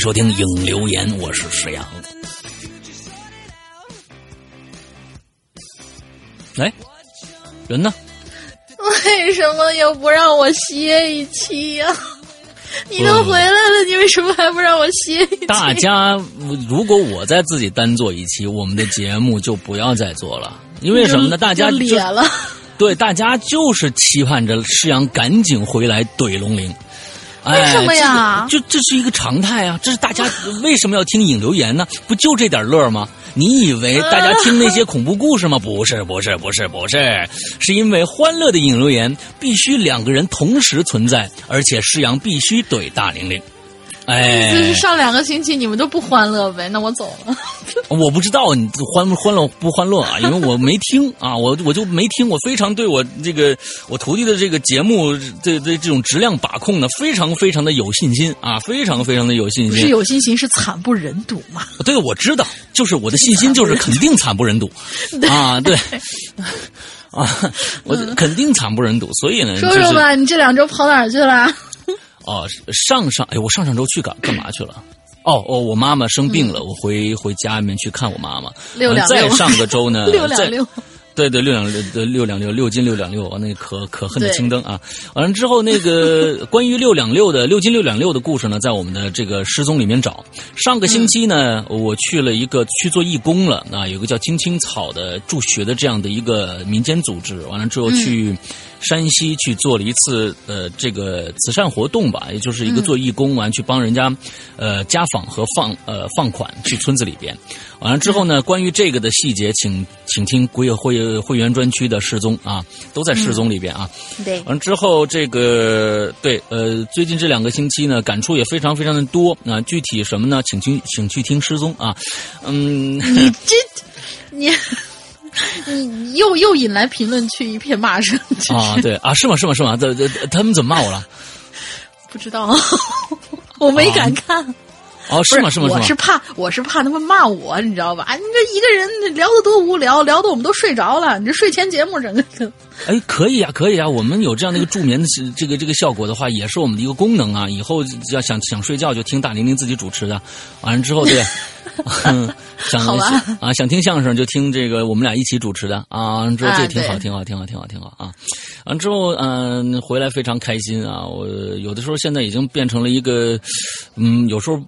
收听影留言，我是石阳。来，人呢？为什么又不让我歇一期呀、你都回来了，你为什么还不让我歇一期？大家如果我再自己单做一期，我们的节目就不要再做了，因为什么呢？大家就就咧了。对，大家就是期盼着施阳赶紧回来怼龙鳞。哎为什么呀就这是一个常态啊！这是大家 为什么要听引流言呢？不就这点乐吗？你以为大家听那些恐怖故事吗？不是，不是，不是，不是，是因为欢乐的引流言必须两个人同时存在，而且施阳必须怼大玲玲。哎，就是上两个星期你们都不欢乐呗，那我走了。我不知道你欢不欢乐不欢乐啊，因为我没听啊，我我就没听，我非常对我这个我徒弟的这个节目这这这种质量把控呢，非常非常的有信心啊，非常非常的有信不是。有信心，是惨不忍睹嘛。对，我知道，就是我的信心就是肯定惨不忍睹啊，对 啊，我肯定惨不忍睹，所以呢，就是说说吧，你这两周跑哪儿去了？哦，上上哎，我上上周去干干嘛去了？哦哦，我妈妈生病了，我回回家里面去看我妈妈。六两六再上个周呢，六两六，对对，六两六六两六六斤六两六啊，那个可可恨的对青灯啊！完了之后，那个 关于六两六的六斤六两六的故事呢，在我们的这个失踪里面找。上个星期呢，我去了一个去做义工了啊，有个叫青青草的助学的这样的一个民间组织。完了之后去山西去做了一次呃这个慈善活动吧，也就是一个做义工完去帮人家呃家访和放呃放款去村子里边。完了之后呢，关于这个的细节，请请听鬼友会会员专区的失踪啊，都在失踪里边啊。对，完了之后，这个对呃，最近这两个星期呢，感触也非常非常的多啊。具体什么呢？请去请去听失踪啊。嗯，你这你你 又又引来评论区一片骂声，真啊，对啊，是吗？是吗？是吗？这这他们怎么骂我了？不知道，我没敢看。哦，是吗？是吗？我是怕，我是怕他们骂我，你知道吧？啊，你这一个人聊的多无聊，聊的我们都睡着了。你这睡前节目整个的，哎，可以啊，可以啊，我们有这样的一个助眠的这个这个效果的话，也是我们的一个功能啊。以后要想想睡觉就听大玲玲自己主持的，完了之后对，嗯想好啊想听相声就听这个我们俩一起主持的啊，之后啊这挺好，对挺好，挺好，挺好，挺好啊。完之后嗯、回来非常开心啊，我有的时候现在已经变成了一个嗯有时候。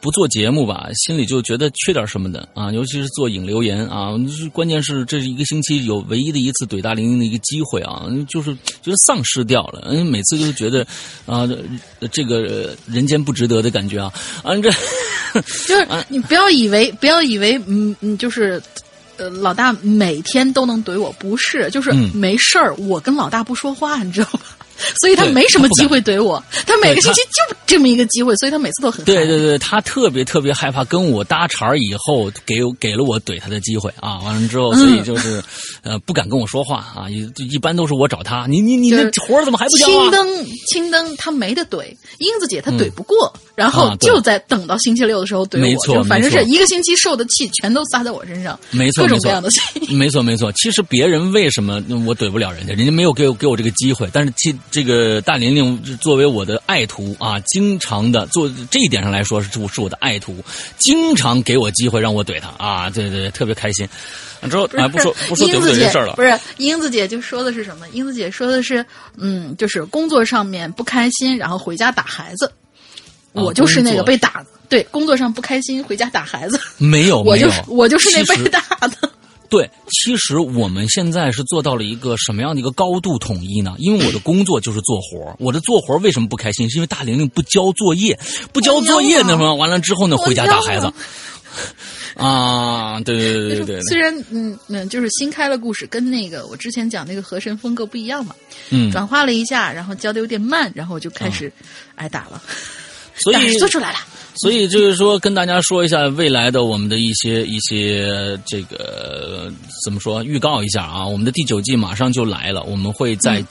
不做节目吧，心里就觉得缺点什么的啊，尤其是做影留言啊，关键是这是一个星期有唯一的一次怼大玲玲的一个机会啊，就是觉得丧失掉了，嗯，每次就觉得啊，这个呃人间不值得的感觉啊，啊这 就是你不要以为，不要以为，嗯嗯，就是。呃，老大每天都能怼我，不是，就是嗯没事儿，我跟老大不说话，你知道吧？所以他没什么机会怼我。他每个星期就这么一个机会，所以他每次都很嗨对对对，他特别特别害怕跟我搭茬儿以后给给了我怼他的机会啊，完了之后，所以就是、呃不敢跟我说话啊，一一般都是我找他，你你你那活儿怎么还不交啊？青灯，青灯，他没得怼，英子姐她怼不过，然后就在等到星期六的时候怼我，没错就反正是一个星期受的气全都撒在我身上，没错没错各种各样的气。没错没错，其实别人为什么我怼不了人家，人家没有给我给我这个机会，但是其这个大玲玲作为我的爱徒啊，经常的做这一点上来说是是我的爱徒，经常给我机会让我怼她啊，对对对，特别开心。啊之后啊不说不说怼不怼这事儿了不，是英子姐就说的是什么？英子姐说的是，嗯，就是工作上面不开心，然后回家打孩子。啊我就是那个被打的，对，工作上不开心，回家打孩子。没有我就是，我就是那被打的。对，其实我们现在是做到了一个什么样的一个高度统一呢？因为我的工作就是做活儿我的做活儿为什么不开心？是因为大玲玲不交作业，不交作业那么完了之后呢，回家打孩子。啊，对对对对对对，虽然嗯嗯，就是新开了故事，跟那个我之前讲那个河神风格不一样嘛，嗯，转化了一下，然后教的有点慢，然后我就开始挨打了，所以 做出来了。所以就是说，跟大家说一下未来的我们的一些一些这个怎么说，预告一下啊，我们的第九季马上就来了，我们会在。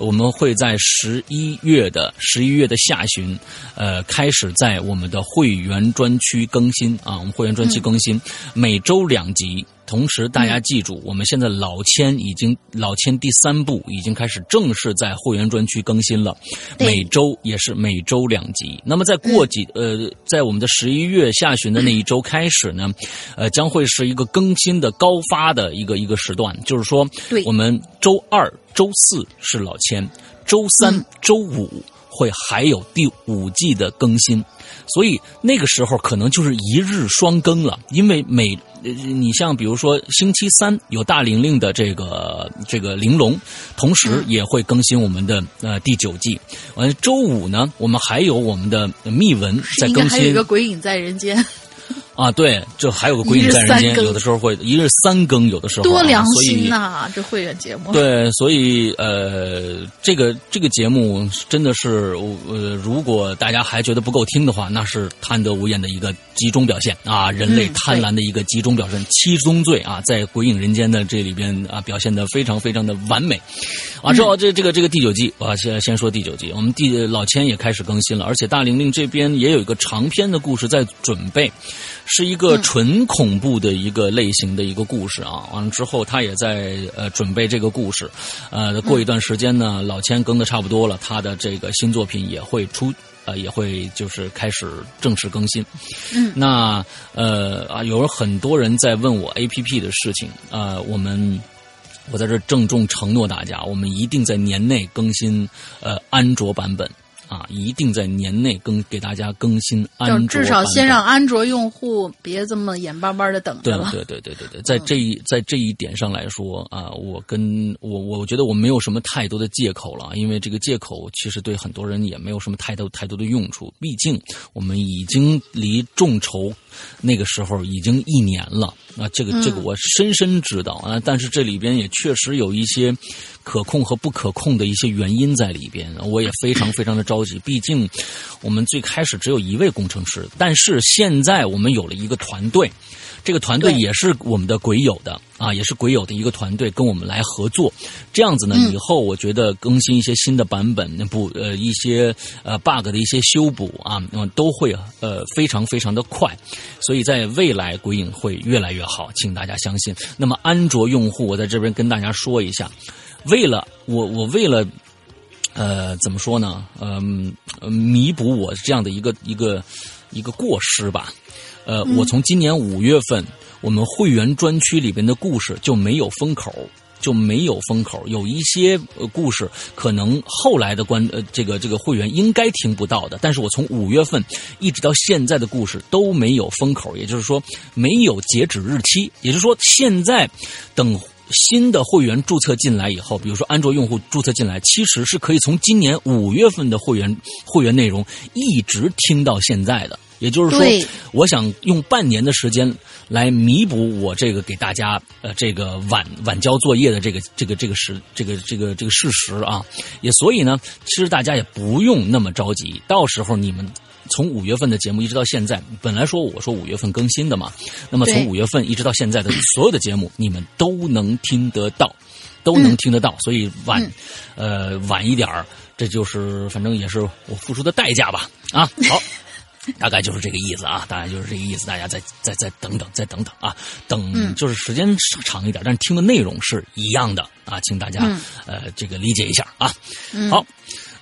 我们会在十一月的十一月的下旬，呃，开始在我们的会员专区更新啊，我们会员专区更新，每周两集。同时，大家记住，我们现在老千已经老千第三部已经开始正式在会员专区更新了，每周也是每周两集。那么在过几呃，在我们的十一月下旬的那一周开始呢，呃，将会是一个更新的高发的一个一个时段，就是说，我们周二、周四是老千，周三、嗯。周五会还有第五季的更新。所以那个时候可能就是一日双更了，因为每呃你像比如说星期三有大玲玲的这个这个玲珑，同时也会更新我们的呃第九季。完了周五呢，我们还有我们的密文在更新还有一个鬼影在人间，啊，对，就还有个鬼影在人间，有的时候会一日三更，有的时候、啊、多良心呐、这会员节目。对，所以呃，这个这个节目真的是呃，如果大家还觉得不够听的话，那是贪得无厌的一个集中表现啊，人类嗯贪婪的一个集中表现，七宗罪啊，在《鬼影人间》的这里边啊，表现的非常非常的完美。啊，之后这这个这个第九季，我先先说第九季，我们第老千也开始更新了，而且大玲玲这边也有一个长篇的故事在准备，是一个纯恐怖的一个类型的一个故事啊。完了之后，他也在呃准备这个故事，呃，过一段时间呢，老千更的差不多了，他的这个新作品也会出。呃，也会就是开始正式更新。嗯，那呃啊，有很多人在问我 A P P 的事情，呃，我们我在这郑重承诺大家，我们一定在年内更新呃安卓版本啊，一定在年内更给大家更新安。至少先让安卓用户别这么眼巴巴的等着了。对对对对对，在这一在这一点上来说啊，我跟我我觉得我没有什么太多的借口了，因为这个借口其实对很多人也没有什么太多太多的用处，毕竟我们已经离众筹那个时候已经一年了啊，这个这个我深深知道啊，但是这里边也确实有一些可控和不可控的一些原因在里边，我也非常非常的着急，毕竟我们最开始只有一位工程师，但是现在我们有了一个团队。这个团队也是我们的鬼友的啊，也是鬼友的一个团队跟我们来合作。这样子呢，嗯以后我觉得更新一些新的版本，不呃一些呃 bug 的一些修补啊，都会呃非常非常的快。所以在未来鬼影会越来越好，请大家相信。那么安卓用户，我在这边跟大家说一下，为了我我为了。呃，怎么说呢？嗯、呃，弥补我这样的一个一个一个过失吧。呃，我从今年五月份，我们会员专区里边的故事就没有封口，就没有封口。有一些呃故事可能后来的关呃这个这个会员应该听不到的，但是我从五月份一直到现在的故事都没有封口，也就是说没有截止日期，也就是说现在等。新的会员注册进来以后，比如说安卓用户注册进来，其实是可以从今年五月份的会员会员内容一直听到现在的。也就是说，我想用半年的时间来弥补我这个给大家呃这个晚晚交作业的这个这个这个事这个这个这个事实啊，也所以呢，其实大家也不用那么着急，到时候你们。从五月份的节目一直到现在，本来说我说五月份更新的嘛，那么从对。五月份一直到现在的所有的节目，你们都能听得到，都能听得到，所以晚、呃晚一点儿，这就是反正也是我付出的代价吧。啊，好。大概就是这个意思啊，大概就是这个意思，大家再再再等等，再等等啊，等嗯。就是时间长一点，但是听的内容是一样的啊，请大家、嗯。呃这个理解一下啊。嗯。好，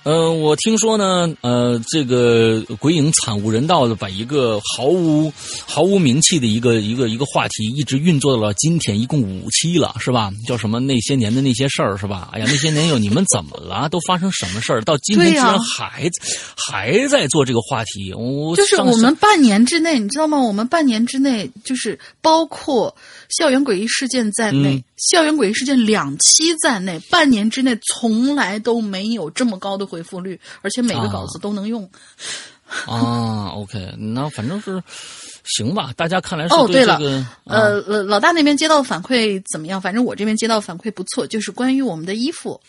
呃，我听说呢，呃，这个鬼影惨无人道的把一个毫无毫无名气的一个一个一个话题一直运作到了今天，一共五期了，是吧？叫什么那些年的那些事儿，是吧？哎呀，那些年有你们怎么了？都发生什么事儿？到今天居然还、还在做这个话题，我就是我们半年之内，你知道吗？我们半年之内，就是包括校园诡异事件在内，嗯校园诡异事件两期在内，半年之内从来都没有这么高的回复率，而且每个稿子都能用。啊，OK，那反正是行吧。大家看来是哦，对了，呃老大那边接到反馈怎么样？反正我这边接到反馈不错，就是关于我们的衣服。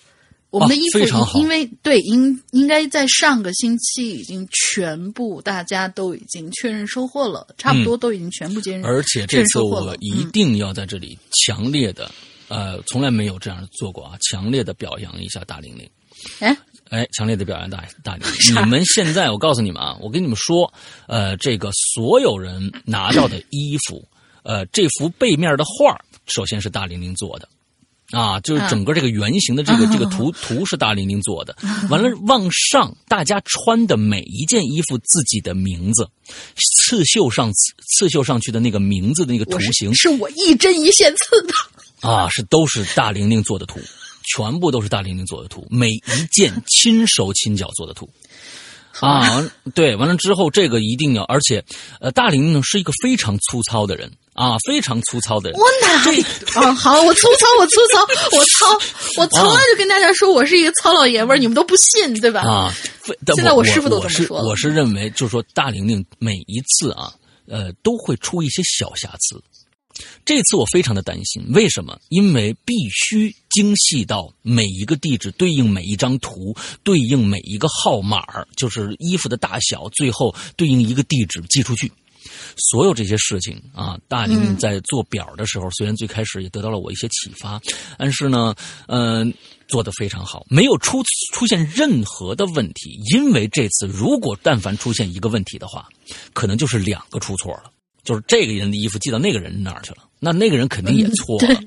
我们的哦衣服因因为对应应该在上个星期已经全部大家都已经确认收货了，差不多都已经全部接认。而且这次我一定要在这里强烈的，呃，从来没有这样做过啊，强烈的表扬一下大玲玲。哎，哎，强烈的表扬大大玲玲！你们现在，我告诉你们啊，我跟你们说，呃，这个所有人拿到的衣服，呃，这幅背面的画儿首先是大玲玲做的。啊，就是整个这个圆形的这个、这个图图是大玲玲做的，完了往上大家穿的每一件衣服自己的名字刺绣上刺绣上去的那个名字的那个图我是形是我一针一线刺的。啊，是都是大玲玲做的图，全部都是大玲玲做的图，每一件亲手亲脚做的图。啊，完 对，完了之后这个一定要，而且，呃，大玲玲是一个非常粗糙的人啊，非常粗糙的人。我哪里？啊，好，我粗糙，我粗糙，我糙，我从来就跟大家说我是一个糙老爷们儿，你们都不信，对吧？啊，现在我我师傅都这么说了我是认为，就是说大玲玲每一次啊，呃，都会出一些小瑕疵。这次我非常的担心，为什么？因为必须精细到每一个地址对应每一张图，对应每一个号码，就是衣服的大小，最后对应一个地址寄出去。所有这些事情啊，大林在做表的时候，虽然最开始也得到了我一些启发，但是呢，嗯、做的非常好，没有出出现任何的问题。因为这次如果但凡出现一个问题的话，可能就是两个出错了，就是这个人的衣服寄到那个人那儿去了，那那个人肯定也错了。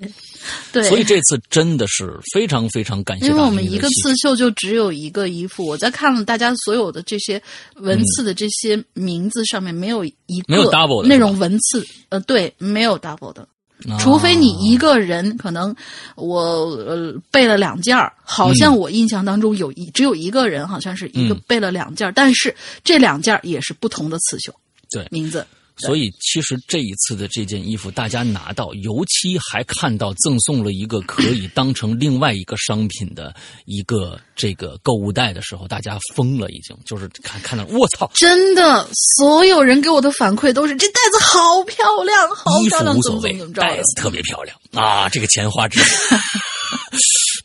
对，所以这次真的是非常非常感谢因为我们一个刺绣就只有一个衣服，我在看了大家所有的这些文字的这些名字上面，没有一个没有 double 的那种文字，呃，对，没有 double 的。啊除非你一个人，可能我呃背了两件儿，好像我印象当中有一、只有一个人，好像是一个嗯背了两件儿，但是这两件儿也是不同的刺绣对名字。所以，其实这一次的这件衣服，大家拿到，尤其还看到赠送了一个可以当成另外一个商品的一个这个购物袋的时候，大家疯了，已经就是看看到，我操，真的，所有人给我的反馈都是这袋子好漂亮，好漂亮，服无所谓怎么怎么，着袋子特别漂亮。啊，这个钱花值。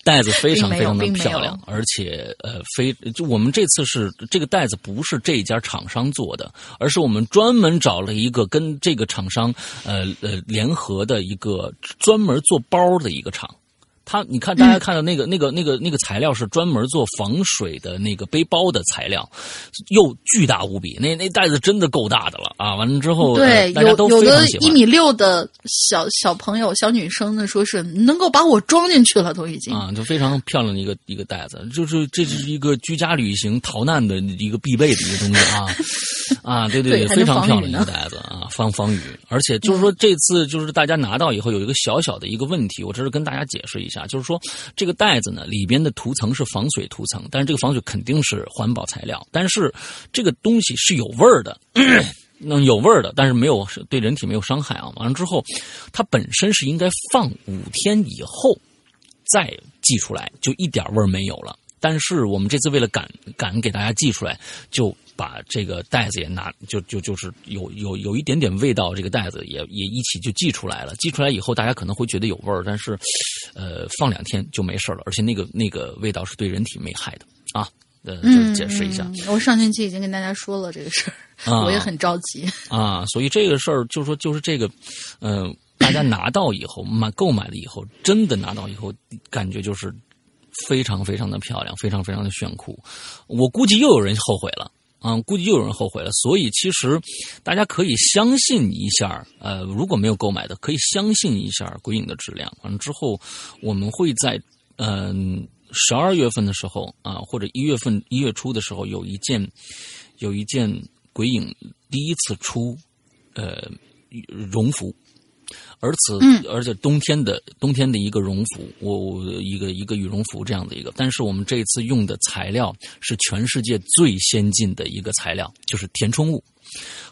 袋子非常非常的漂亮，而且呃，非就我们这次是这个袋子不是这家厂商做的，而是我们专门找了一个跟这个厂商呃呃联合的一个专门做包的一个厂。它，你看，大家看到那个、那个、那个、那个材料是专门做防水的那个背包的材料，又巨大无比。那那袋子真的够大的了啊！完了之后，对，呃、大家都有有的一米六的小小朋友、小女生呢，说是能够把我装进去了，都已经。啊，就非常漂亮的一个一个袋子，就是这是一个居家旅行逃难的一个必备的一个东西啊啊，对 对，对还非常漂亮一个袋子啊，防防雨。而且就是说这次就是大家拿到以后有一个小小的一个问题，我这是跟大家解释一下，啊就是说这个袋子呢里边的涂层是防水涂层，但是这个防水肯定是环保材料，但是这个东西是有味儿的。那有味儿的，但是没有对人体没有伤害啊。完了之后，它本身是应该放五天以后再寄出来，就一点味儿没有了。但是我们这次为了赶赶给大家寄出来，就把这个袋子也拿，就就就是有有有一点点味道，这个袋子也也一起就寄出来了。寄出来以后，大家可能会觉得有味儿，但是，呃，放两天就没事了，而且那个那个味道是对人体没害的啊。呃，解释一下。我上星期已经跟大家说了这个事儿，我也很着急啊。所以这个事儿就是说，就是这个，嗯，大家拿到以后买购买了以后，真的拿到以后，感觉就是非常非常的漂亮，非常非常的炫酷。我估计又有人后悔了啊，估计又有人后悔了。所以其实大家可以相信一下，呃，如果没有购买的，可以相信一下鬼影的质量。完了之后，我们会在嗯。十二月份的时候啊，或者一月份一月初的时候，有一件，有一件鬼影第一次出，呃，绒服，而此，而且冬天的冬天的一个绒服，我一个一个羽绒服这样的一个，但是我们这一次用的材料是全世界最先进的一个材料，就是填充物。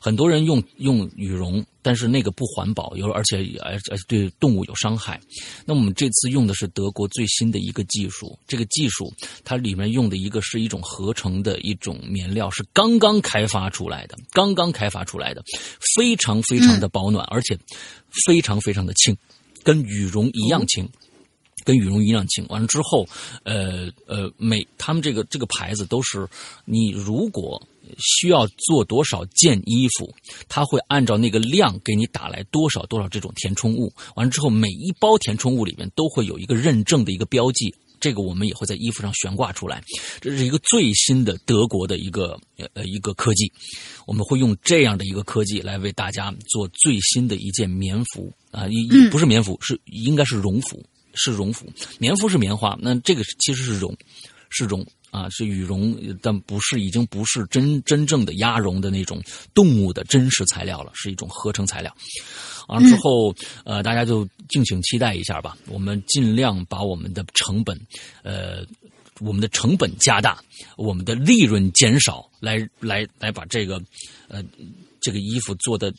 很多人用用羽绒，但是那个不环保，有而且而且对动物有伤害。那我们这次用的是德国最新的一个技术，这个技术它里面用的一个是一种合成的一种棉料，是刚刚开发出来的，刚刚开发出来的，非常非常的保暖，而且非常非常的轻，跟羽绒一样轻。跟羽绒一样轻，完了之后，呃呃，每他们这个这个牌子都是，你如果需要做多少件衣服，他会按照那个量给你打来多少多少这种填充物。完了之后，每一包填充物里面都会有一个认证的一个标记，这个我们也会在衣服上悬挂出来。这是一个最新的德国的一个呃一个科技，我们会用这样的一个科技来为大家做最新的一件棉服啊，一不是棉服，是应该是绒服。是绒服，棉服是棉花，那这个其实是绒，是绒啊，是羽绒，但不是已经不是真真正的鸭绒的那种动物的真实材料了，是一种合成材料。完了之后，呃，大家就敬请期待一下吧。我们尽量把我们的成本，呃，我们的成本加大，我们的利润减少，来来来把这个，呃，这个衣服做的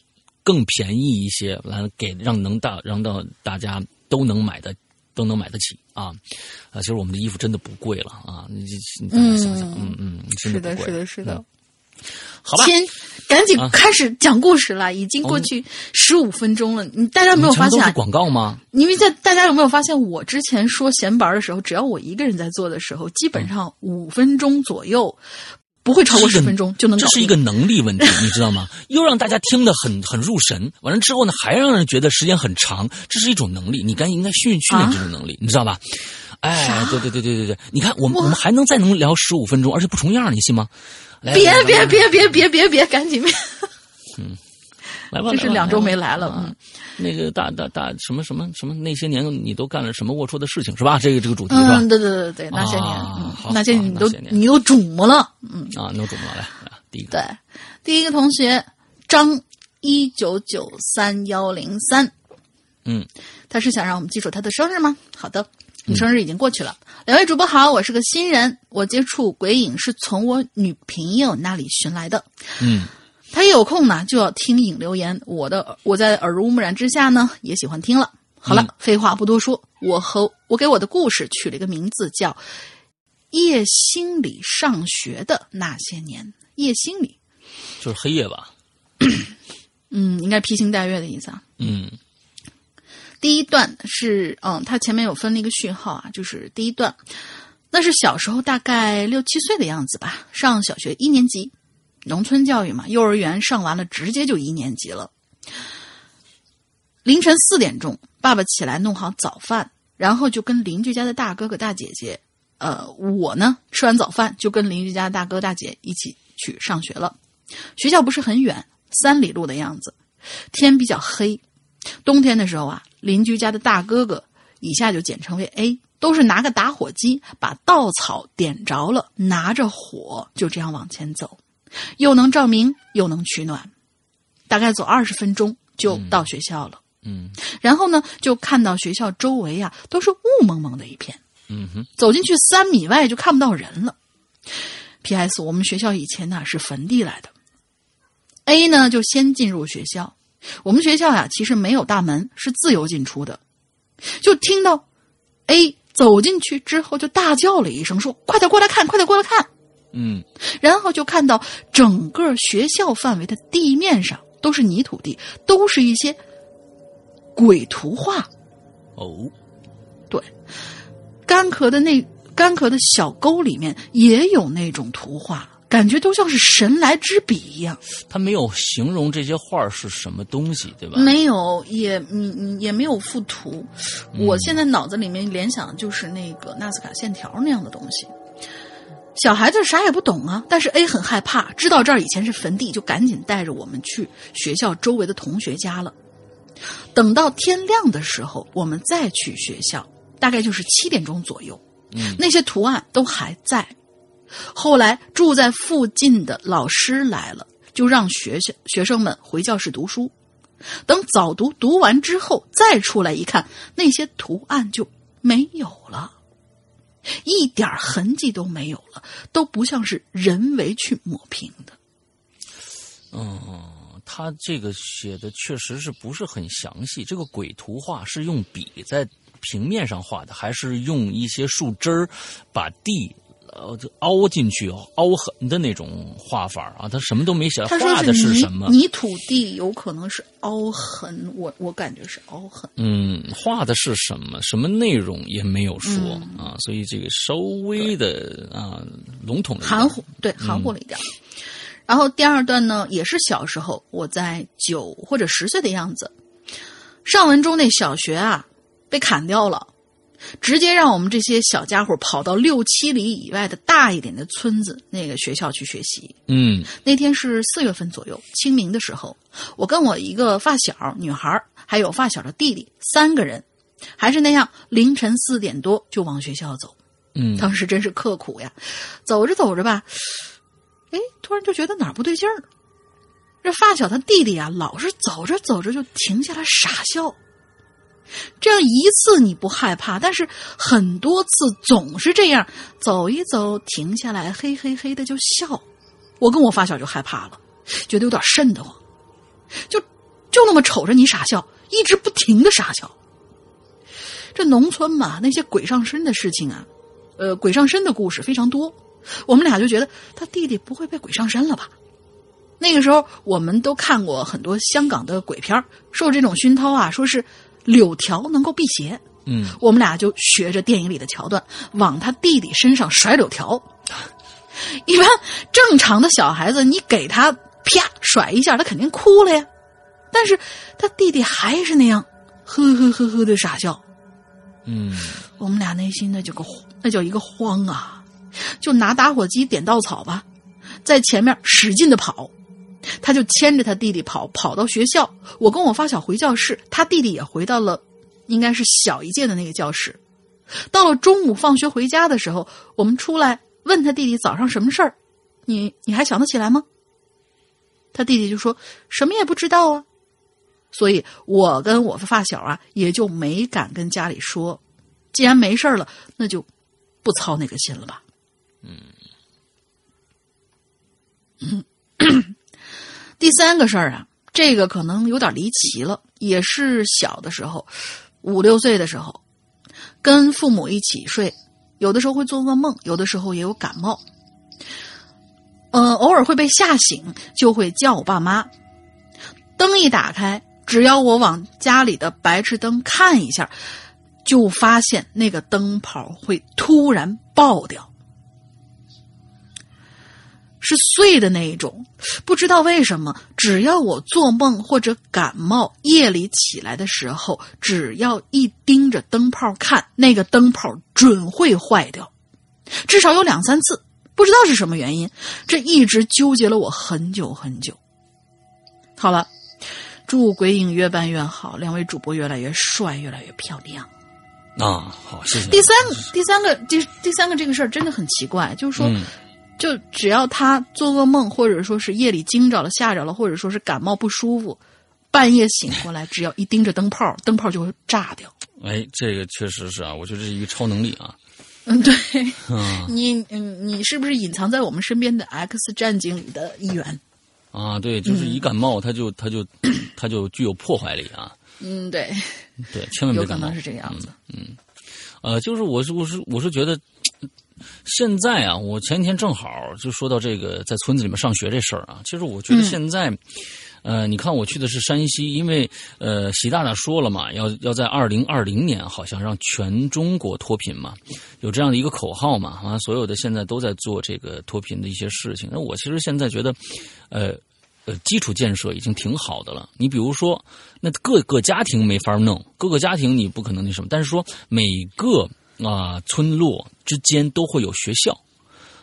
更便宜一些，来给让能大让到大家都能买的。都能买得起啊！啊，其实我们的衣服真的不贵了啊！你你大家想想，嗯嗯，是的，是的，是的。好吧，先赶紧开始讲故事了，已经过去十五分钟了。你大家没有发现？广告吗？因为在大家有没有发现，我之前说闲白的时候，只要我一个人在做的时候，基本上五分钟左右。不会超过十分钟就能。这是一个能力问题，你知道吗？又让大家听得很很入神，完了之后呢，还让人觉得时间很长，这是一种能力。你该应该训训练这种能力，你知道吧？哎，对对对对对对，你看，我们我们还能再能聊十五分钟，而且不重样，你信吗？别别别别别别别，赶紧别！嗯。来吧，这是两周没来了。嗯，那个大大大什么什么什么，那些年你都干了什么龌龊的事情是吧？这个这个主题是吧？嗯，对对对对，那些年，那些年你都你都瞩目了。嗯啊，你都瞩目了。来，第一个，对，第一个同学张一九九三幺零三，嗯，他是想让我们记住他的生日吗？好的，你生日已经过去了。两位主播好，我是个新人，我接触鬼影是从我女朋友那里寻来的。嗯。他一有空呢，就要听影留言。我的我在耳濡目染之下呢，也喜欢听了。好了，废话不多说，我和我给我的故事取了一个名字，叫《夜心里上学的那些年》。夜心里就是黑夜吧？嗯，应该披星戴月的意思啊。嗯，第一段是嗯，它前面有分了一个序号啊，就是第一段，那是小时候大概六七岁的样子吧，上小学一年级。农村教育嘛，幼儿园上完了，直接就一年级了。凌晨四点钟，爸爸起来弄好早饭，然后就跟邻居家的大哥哥大姐姐，呃，我呢吃完早饭就跟邻居家大哥大姐一起去上学了。学校不是很远，三里路的样子。天比较黑，冬天的时候啊，邻居家的大哥哥，以下就简称为 A，都是拿个打火机把稻草点着了，拿着火就这样往前走。又能照明，又能取暖，大概走二十分钟就到学校了。嗯，然后呢，就看到学校周围啊都是雾蒙蒙的一片。嗯哼，走进去三米外就看不到人了。P.S. 我们学校以前呢是坟地来的。A 呢就先进入学校，我们学校呀其实没有大门，是自由进出的。就听到 A 走进去之后就大叫了一声，说：“快点过来看，快点过来看。”嗯然后就看到整个学校范围的地面上都是泥土地，都是一些鬼图画。哦，对，干涸的那干涸的小沟里面也有那种图画，感觉都像是神来之笔一样。他没有形容这些画儿是什么东西，对吧？没有，也嗯嗯也没有附图。我现在脑子里面联想就是那个纳斯卡线条那样的东西。小孩子啥也不懂啊，但是 A 很害怕，知道这儿以前是坟地，就赶紧带着我们去学校周围的同学家了。等到天亮的时候，我们再去学校，大概就是七点钟左右。嗯那些图案都还在。后来住在附近的老师来了，就让学校学生们回教室读书。等早读读完之后，再出来一看，那些图案就没有了，一点痕迹都没有了，都不像是人为去抹平的。嗯，他这个写的确实是不是很详细？这个鬼图画是用笔在平面上画的，还是用一些树枝儿把地呃就凹进去、凹痕的那种画法啊？他什么都没写，画的是什么？泥土地，有可能是凹痕，我我感觉是凹痕。嗯，画的是什么？什么内容也没有说、嗯啊，所以这个稍微的啊笼统含糊，对，含糊了一点儿。然后第二段呢，也是小时候，我在九或者十岁的样子，上文中那小学啊被砍掉了，直接让我们这些小家伙跑到六七里以外的大一点的村子那个学校去学习。嗯那天是四月份左右，清明的时候，我跟我一个发小女孩儿，还有发小的弟弟，三个人，还是那样，凌晨四点多就往学校走。嗯当时真是刻苦呀，走着走着吧，哎，突然就觉得哪儿不对劲儿。这发小他弟弟啊，老是走着走着就停下来傻笑。这样一次你不害怕，但是很多次总是这样，走一走停下来，嘿嘿嘿的就笑。我跟我发小就害怕了，觉得有点瘆得慌，就就那么瞅着你傻笑，一直不停的傻笑。这农村嘛，那些鬼上身的事情啊，呃，鬼上身的故事非常多。我们俩就觉得他弟弟不会被鬼上身了吧？那个时候我们都看过很多香港的鬼片受这种熏陶啊，说是柳条能够辟邪。嗯我们俩就学着电影里的桥段，往他弟弟身上甩柳条。一般正常的小孩子，你给他啪甩一下，他肯定哭了呀。但是他弟弟还是那样，呵呵呵呵的傻笑。嗯我们俩内心那叫个那叫一个慌啊，就拿打火机点稻草吧，在前面使劲的跑，他就牵着他弟弟跑，跑到学校。我跟我发小回教室，他弟弟也回到了，应该是小一届的那个教室。到了中午放学回家的时候，我们出来问他弟弟早上什么事儿，你你还想得起来吗？他弟弟就说什么也不知道啊。所以我跟我发小啊，也就没敢跟家里说。既然没事儿了，那就不操那个心了吧。嗯，第三个事儿啊，这个可能有点离奇了，也是小的时候，五六岁的时候，跟父母一起睡，有的时候会做噩梦，有的时候也有感冒。嗯、偶尔会被吓醒，就会叫我爸妈。灯一打开，只要我往家里的白炽灯看一下，就发现那个灯泡会突然爆掉，是碎的那一种。不知道为什么，只要我做梦或者感冒，夜里起来的时候，只要一盯着灯泡看，那个灯泡准会坏掉，至少有两三次。不知道是什么原因，这一直纠结了我很久很久。好了，祝鬼影越办越好，两位主播越来越帅，越来越漂亮。啊，好，谢谢。第三，第三个，第第三个这个事儿真的很奇怪，就是说，嗯就只要他做噩梦，或者说是夜里惊着了、吓着了，或者说是感冒不舒服，半夜醒过来，只要一盯着灯泡，灯泡就会炸掉。哎，这个确实是啊，我觉得这是一个超能力啊。嗯，对嗯你，嗯，你是不是隐藏在我们身边的 X 战警里的一员？啊，对，就是一感冒，他就他就 他就具有破坏力啊。嗯，对，对，千万别感冒。有可能是这个样子。嗯呃，就是我是我是我是觉得，现在啊，我前天正好就说到这个在村子里面上学这事儿啊，其实我觉得现在。呃，你看我去的是山西，因为呃，习大大说了嘛，要要在二零二零年，好像让全中国脱贫嘛，有这样的一个口号嘛，啊，所有的现在都在做这个脱贫的一些事情。那我其实现在觉得，呃呃，基础建设已经挺好的了。你比如说，那各个家庭没法弄，各个家庭你不可能那什么，但是说每个啊村落之间都会有学校。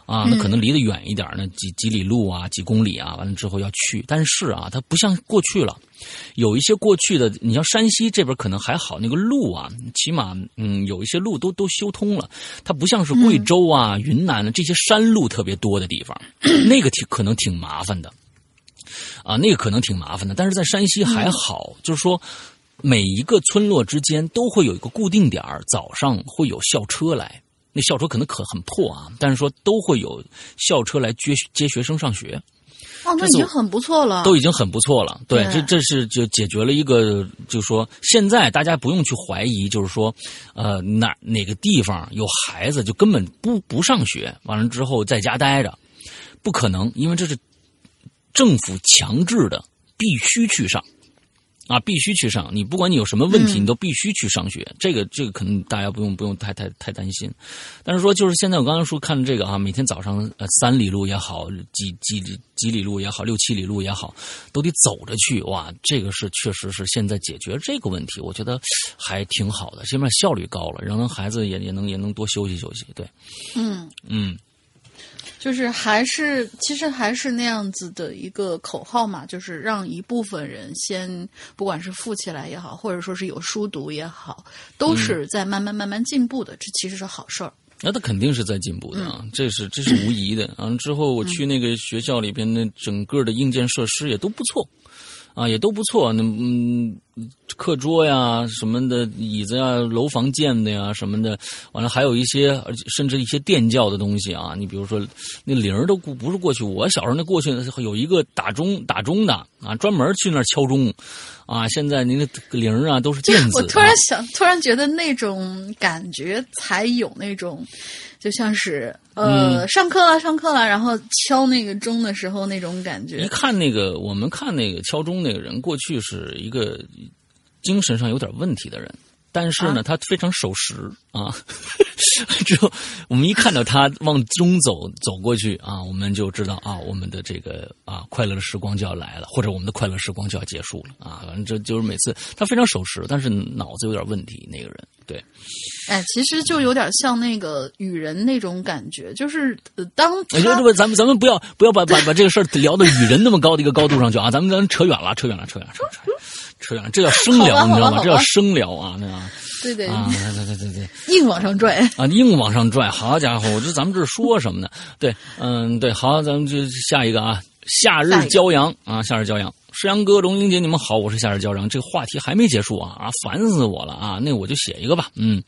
啊，那可能离得远一点呢，几几里路啊，几公里啊，完了之后要去。但是啊，它不像过去了，有一些过去的，你像山西这边可能还好，那个路啊，起码嗯，有一些路都都修通了。它不像是贵州啊、云南的这些山路特别多的地方，那个挺可能挺麻烦的。啊，那个可能挺麻烦的，但是在山西还好，就是说每一个村落之间都会有一个固定点早上会有校车来。那校车可能可很破啊，但是说都会有校车来接接学生上学。哦，那已经很不错了，都已经很不错了。对，这这是就解决了一个，就是说现在大家不用去怀疑，就是说，呃，哪哪个地方有孩子就根本不不上学，完了之后在家待着，不可能，因为这是政府强制的，必须去上。啊，必须去上！你不管你有什么问题，你都必须去上学。这个，这个可能大家不用不用太太太担心。但是说，就是现在我刚刚说看这个啊，每天早上呃三里路也好，几几几里路也好，六七里路也好，都得走着去。哇，这个是确实是现在解决这个问题，我觉得还挺好的，起码效率高了，然后孩子也也能也能多休息休息。对，嗯嗯。就是还是其实还是那样子的一个口号嘛，就是让一部分人先，不管是富起来也好，或者说是有书读也好，都是在慢慢慢慢进步的。这其实是好事儿。那他肯定是在进步的啊，这是这是无疑的。完了之后，我去那个学校里边，那整个的硬件设施也都不错。啊，也都不错。那嗯，课桌呀什么的，椅子呀，楼房建的呀什么的，完了还有一些，甚至一些电教的东西啊。你比如说，那铃儿都不是过去。我小时候那过去有一个打钟打钟的啊，专门去那儿敲钟。啊，现在您的铃儿啊都是电 子。我突然想，突然觉得那种感觉才有那种。就像是呃，上课了，上课了，然后敲那个钟的时候那种感觉。一看那个，我们看那个敲钟那个人，过去是一个精神上有点问题的人。但是呢，他非常守时啊。之后我们一看到他往中走走过去啊，我们就知道啊，我们的这个啊快乐的时光就要来了，或者我们的快乐时光就要结束了啊。反正这就是每次他非常守时，但是脑子有点问题。那个人对，哎，其实就有点像那个雨人那种感觉，就是当哎，这不，咱们咱们不要不要把把把这个事儿聊到雨人那么高的一个高度上去啊，咱们咱扯远了，扯远了，扯远了，扯远了。扯远，这叫生聊，你知道吗？这叫生聊啊，那啊，对对啊，对对对对，硬往上拽啊，硬往上拽。好家伙，我这咱们这说什么呢？对，嗯，对，好，咱们就下一个啊，夏日骄阳啊，夏日骄阳，石阳哥、龙英姐，你们好，我是夏日骄阳。这个话题还没结束啊啊，烦死我了啊！那我就写一个吧，嗯，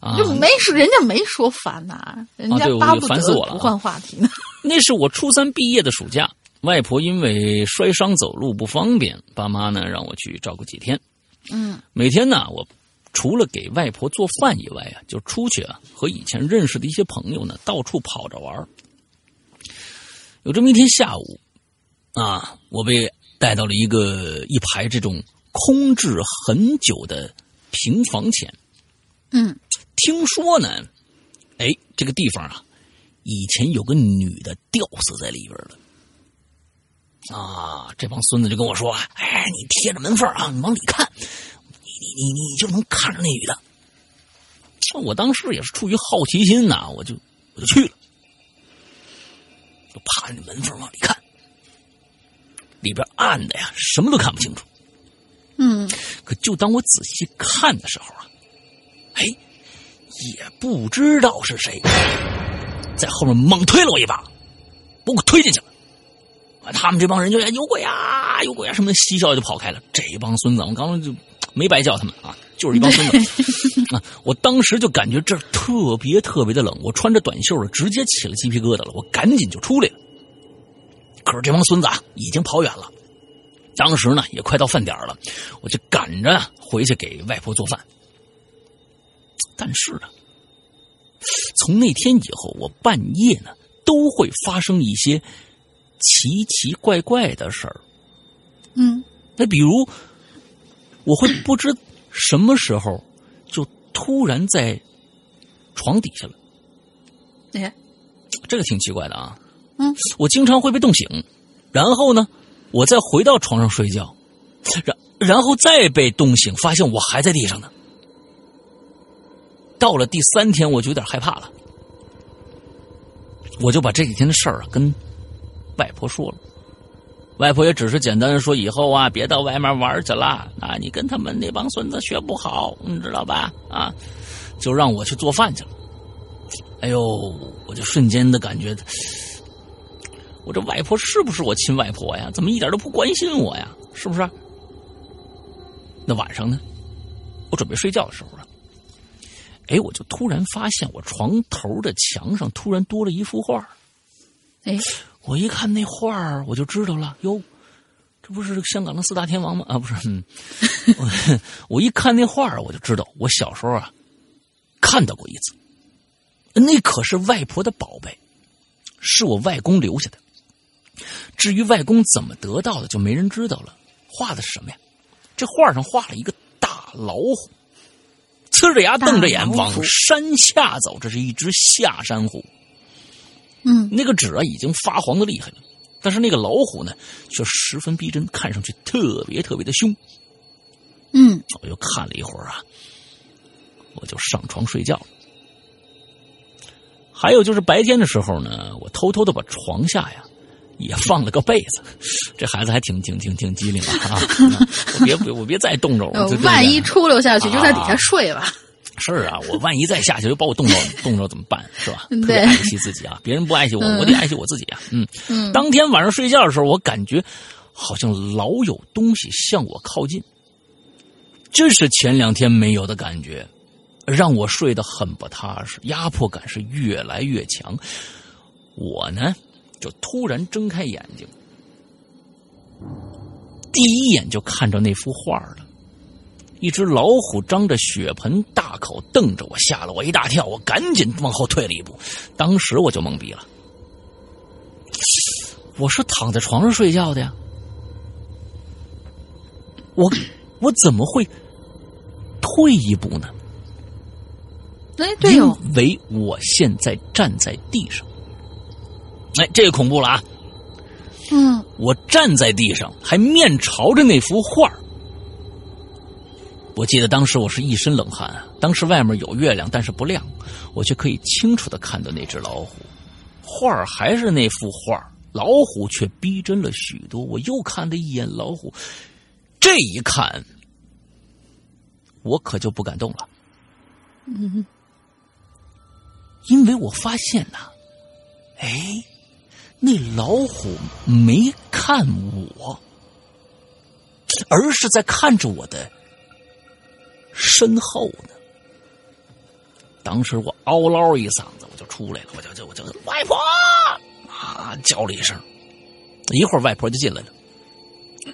啊，就没说人家没说烦呐，人家巴不得不换话题呢。那是我初三毕业的暑假。外婆因为摔伤走路不方便，爸妈呢让我去照顾几天。嗯，每天呢，我除了给外婆做饭以外啊，就出去啊和以前认识的一些朋友呢到处跑着玩。有这么一天下午，啊，我被带到了一个一排这种空置很久的平房前。嗯，听说呢，哎，这个地方啊，以前有个女的吊死在里边了。啊！这帮孙子就跟我说：“哎，你贴着门缝啊，你往里看，你你你你就能看着那女的。”我当时也是出于好奇心呐，我就我就去了，就趴着门缝往里看，里边暗的呀，什么都看不清楚。嗯，可就当我仔细看的时候啊，哎，也不知道是谁在后面猛推了我一把，把我推进去了。他们这帮人就有鬼啊，有鬼啊，什么的嬉笑就跑开了。这帮孙子，我刚刚就没白叫他们啊，就是一帮孙子 啊。我当时就感觉这儿特别特别的冷，我穿着短袖直接起了鸡皮疙瘩了。我赶紧就出来了。可是这帮孙子啊，已经跑远了。当时呢，也快到饭点了，我就赶着回去给外婆做饭。但是呢，从那天以后，我半夜呢都会发生一些奇奇怪怪的事儿。嗯，那比如，我会不知什么时候就突然在床底下了，哎，这个挺奇怪的啊。嗯，我经常会被冻醒，然后呢，我再回到床上睡觉，然然后再被冻醒，发现我还在地上呢。到了第三天，我就有点害怕了，我就把这几天的事儿啊跟外婆说了。外婆也只是简单的说：“以后啊，别到外面玩去了啊，你跟他们那帮孙子学不好，你知道吧？啊，就让我去做饭去了。”哎呦，我就瞬间的感觉，我这外婆是不是我亲外婆呀？怎么一点都不关心我呀？是不是？那晚上呢，我准备睡觉的时候了，哎，我就突然发现我床头的墙上突然多了一幅画。哎，我一看那画儿，我就知道了，哟，这不是香港的四大天王吗？啊，不是，嗯，我我一看那画儿，我就知道，我小时候啊看到过一次，那可是外婆的宝贝，是我外公留下的。至于外公怎么得到的，就没人知道了。画的是什么呀？这画上画了一个大老虎，呲着牙瞪着眼往山下走，这是一只下山虎。嗯，那个纸啊已经发黄的厉害了，但是那个老虎呢却十分逼真，看上去特别特别的凶。嗯，我又看了一会儿啊，我就上床睡觉了。还有就是白天的时候呢，我偷偷的把床下呀也放了个被子。这孩子还挺挺挺挺机灵的啊！我 别别我别再冻着我，万一出溜下去就在底下睡吧。是啊，我万一再下去，又把我冻着，冻着怎么办？是吧？特别爱惜自己啊！别人不爱惜我，我得爱惜我自己啊！嗯嗯。当天晚上睡觉的时候，我感觉好像老有东西向我靠近，这是前两天没有的感觉，让我睡得很不踏实，压迫感是越来越强。我呢，就突然睁开眼睛，第一眼就看着那幅画了。一只老虎张着血盆大口瞪着我，吓了我一大跳，我赶紧往后退了一步。当时我就懵逼了，我是躺在床上睡觉的呀，我我怎么会退一步呢？哎，对哦，因为我现在站在地上，哎，这个恐怖了啊！嗯，我站在地上，还面朝着那幅画我记得当时我是一身冷汗，当时外面有月亮，但是不亮，我却可以清楚的看到那只老虎。画还是那幅画，老虎却逼真了许多。我又看了一眼老虎，这一看，我可就不敢动了。嗯，因为我发现呐，哎，那老虎没看我，而是在看着我的。身后呢？当时我嗷唠一嗓子，我就出来了，我就就我就外婆啊叫了一声，一会儿外婆就进来了。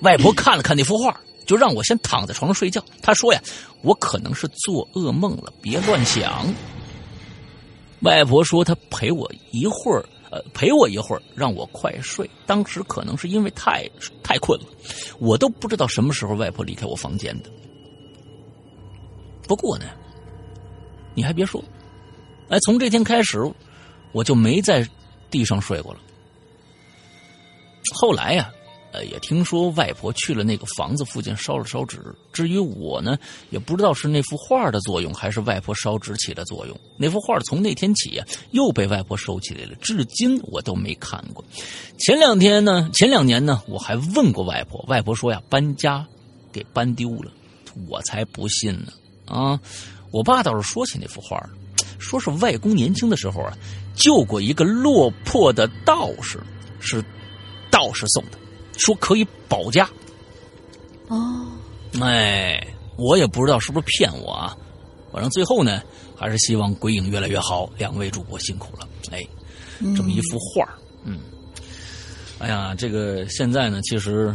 外婆看了看那幅画，就让我先躺在床上睡觉。她说呀：“我可能是做噩梦了，别乱想。”外婆说：“她陪我一会儿，呃，陪我一会儿，让我快睡。”当时可能是因为太太困了，我都不知道什么时候外婆离开我房间的。不过呢，你还别说，哎，从这天开始，我就没在地上睡过了。后来呀，呃，也听说外婆去了那个房子附近烧了烧纸。至于我呢，也不知道是那幅画的作用，还是外婆烧纸起的作用。那幅画从那天起呀，又被外婆收起来了，至今我都没看过。前两天呢，前两年呢，我还问过外婆，外婆说呀，搬家给搬丢了，我才不信呢。啊，我爸倒是说起那幅画说是外公年轻的时候啊，救过一个落魄的道士，是道士送的，说可以保家。哦，哎，我也不知道是不是骗我啊，反正最后呢，还是希望鬼影越来越好。两位主播辛苦了，哎，这么一幅画嗯，哎呀，这个现在呢，其实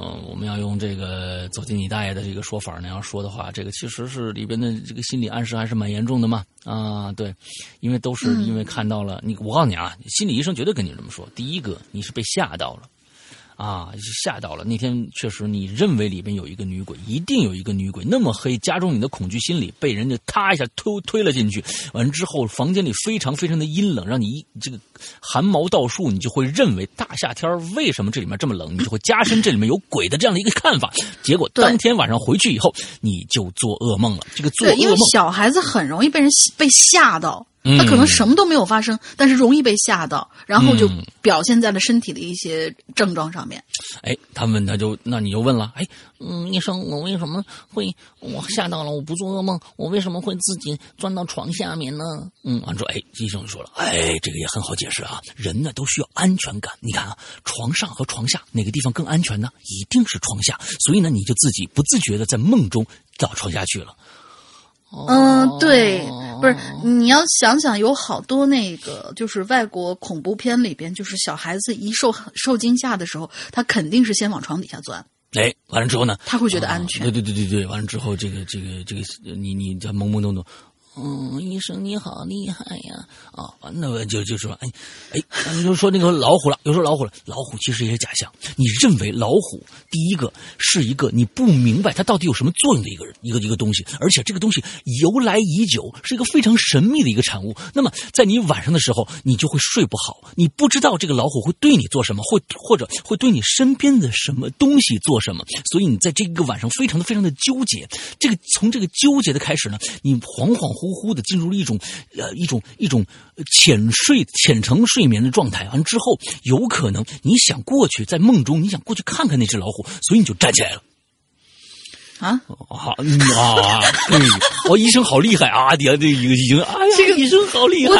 嗯，我们要用这个“走进你大爷”的这个说法呢，要说的话，这个其实是里边的这个心理暗示还是蛮严重的嘛。啊，对，因为都是因为看到了你，我告诉你啊，心理医生绝对跟你这么说。第一个，你是被吓到了。啊，吓到了！那天确实，你认为里边有一个女鬼，一定有一个女鬼，那么黑，加重你的恐惧心理，被人家咔一下推推了进去。完之后，房间里非常非常的阴冷，让你一这个汗毛倒竖，你就会认为大夏天为什么这里面这么冷？你就会加深这里面有鬼的这样的一个看法。结果当天晚上回去以后，你就做噩梦了。这个做噩梦，因为小孩子很容易被人被吓到。他可能什么都没有发生，但是容易被吓到，然后就表现在了身体的一些症状上面。哎，他们他就那你就问了，哎，嗯，医生，我为什么会我吓到了？我不做噩梦，我为什么会自己钻到床下面呢？嗯，完之后，哎，医生就说了，哎，这个也很好解释啊，人呢都需要安全感。你看啊，床上和床下哪个地方更安全呢？一定是床下，所以呢，你就自己不自觉的在梦中到床下去了。嗯，对，不是你要想想，有好多那个就是外国恐怖片里边，就是小孩子一受受惊吓的时候，他肯定是先往床底下钻。哎，完了之后呢，他会觉得安全。对对对对对，完了之后，这个这个这个，你你这懵懵懂懂。嗯，医生你好厉害呀！啊，那么就就说，哎，哎，你就说那个老虎了，又说老虎了，老虎其实也是假象。你认为老虎第一个是一个你不明白它到底有什么作用的一个人，一个一个东西，而且这个东西由来已久，是一个非常神秘的一个产物。那么在你晚上的时候，你就会睡不好，你不知道这个老虎会对你做什么，会或者会对你身边的什么东西做什么，所以你在这个晚上非常的非常的纠结。这个从这个纠结的开始呢，你恍恍惚。呼呼的进入了一种，呃，一种一种浅睡、浅层睡眠的状态。完之后，有可能你想过去，在梦中你想过去看看那只老虎，所以你就站起来了。啊，好啊，对，我医生好厉害啊！底下这一个医生，哎呀，这个医生好厉害，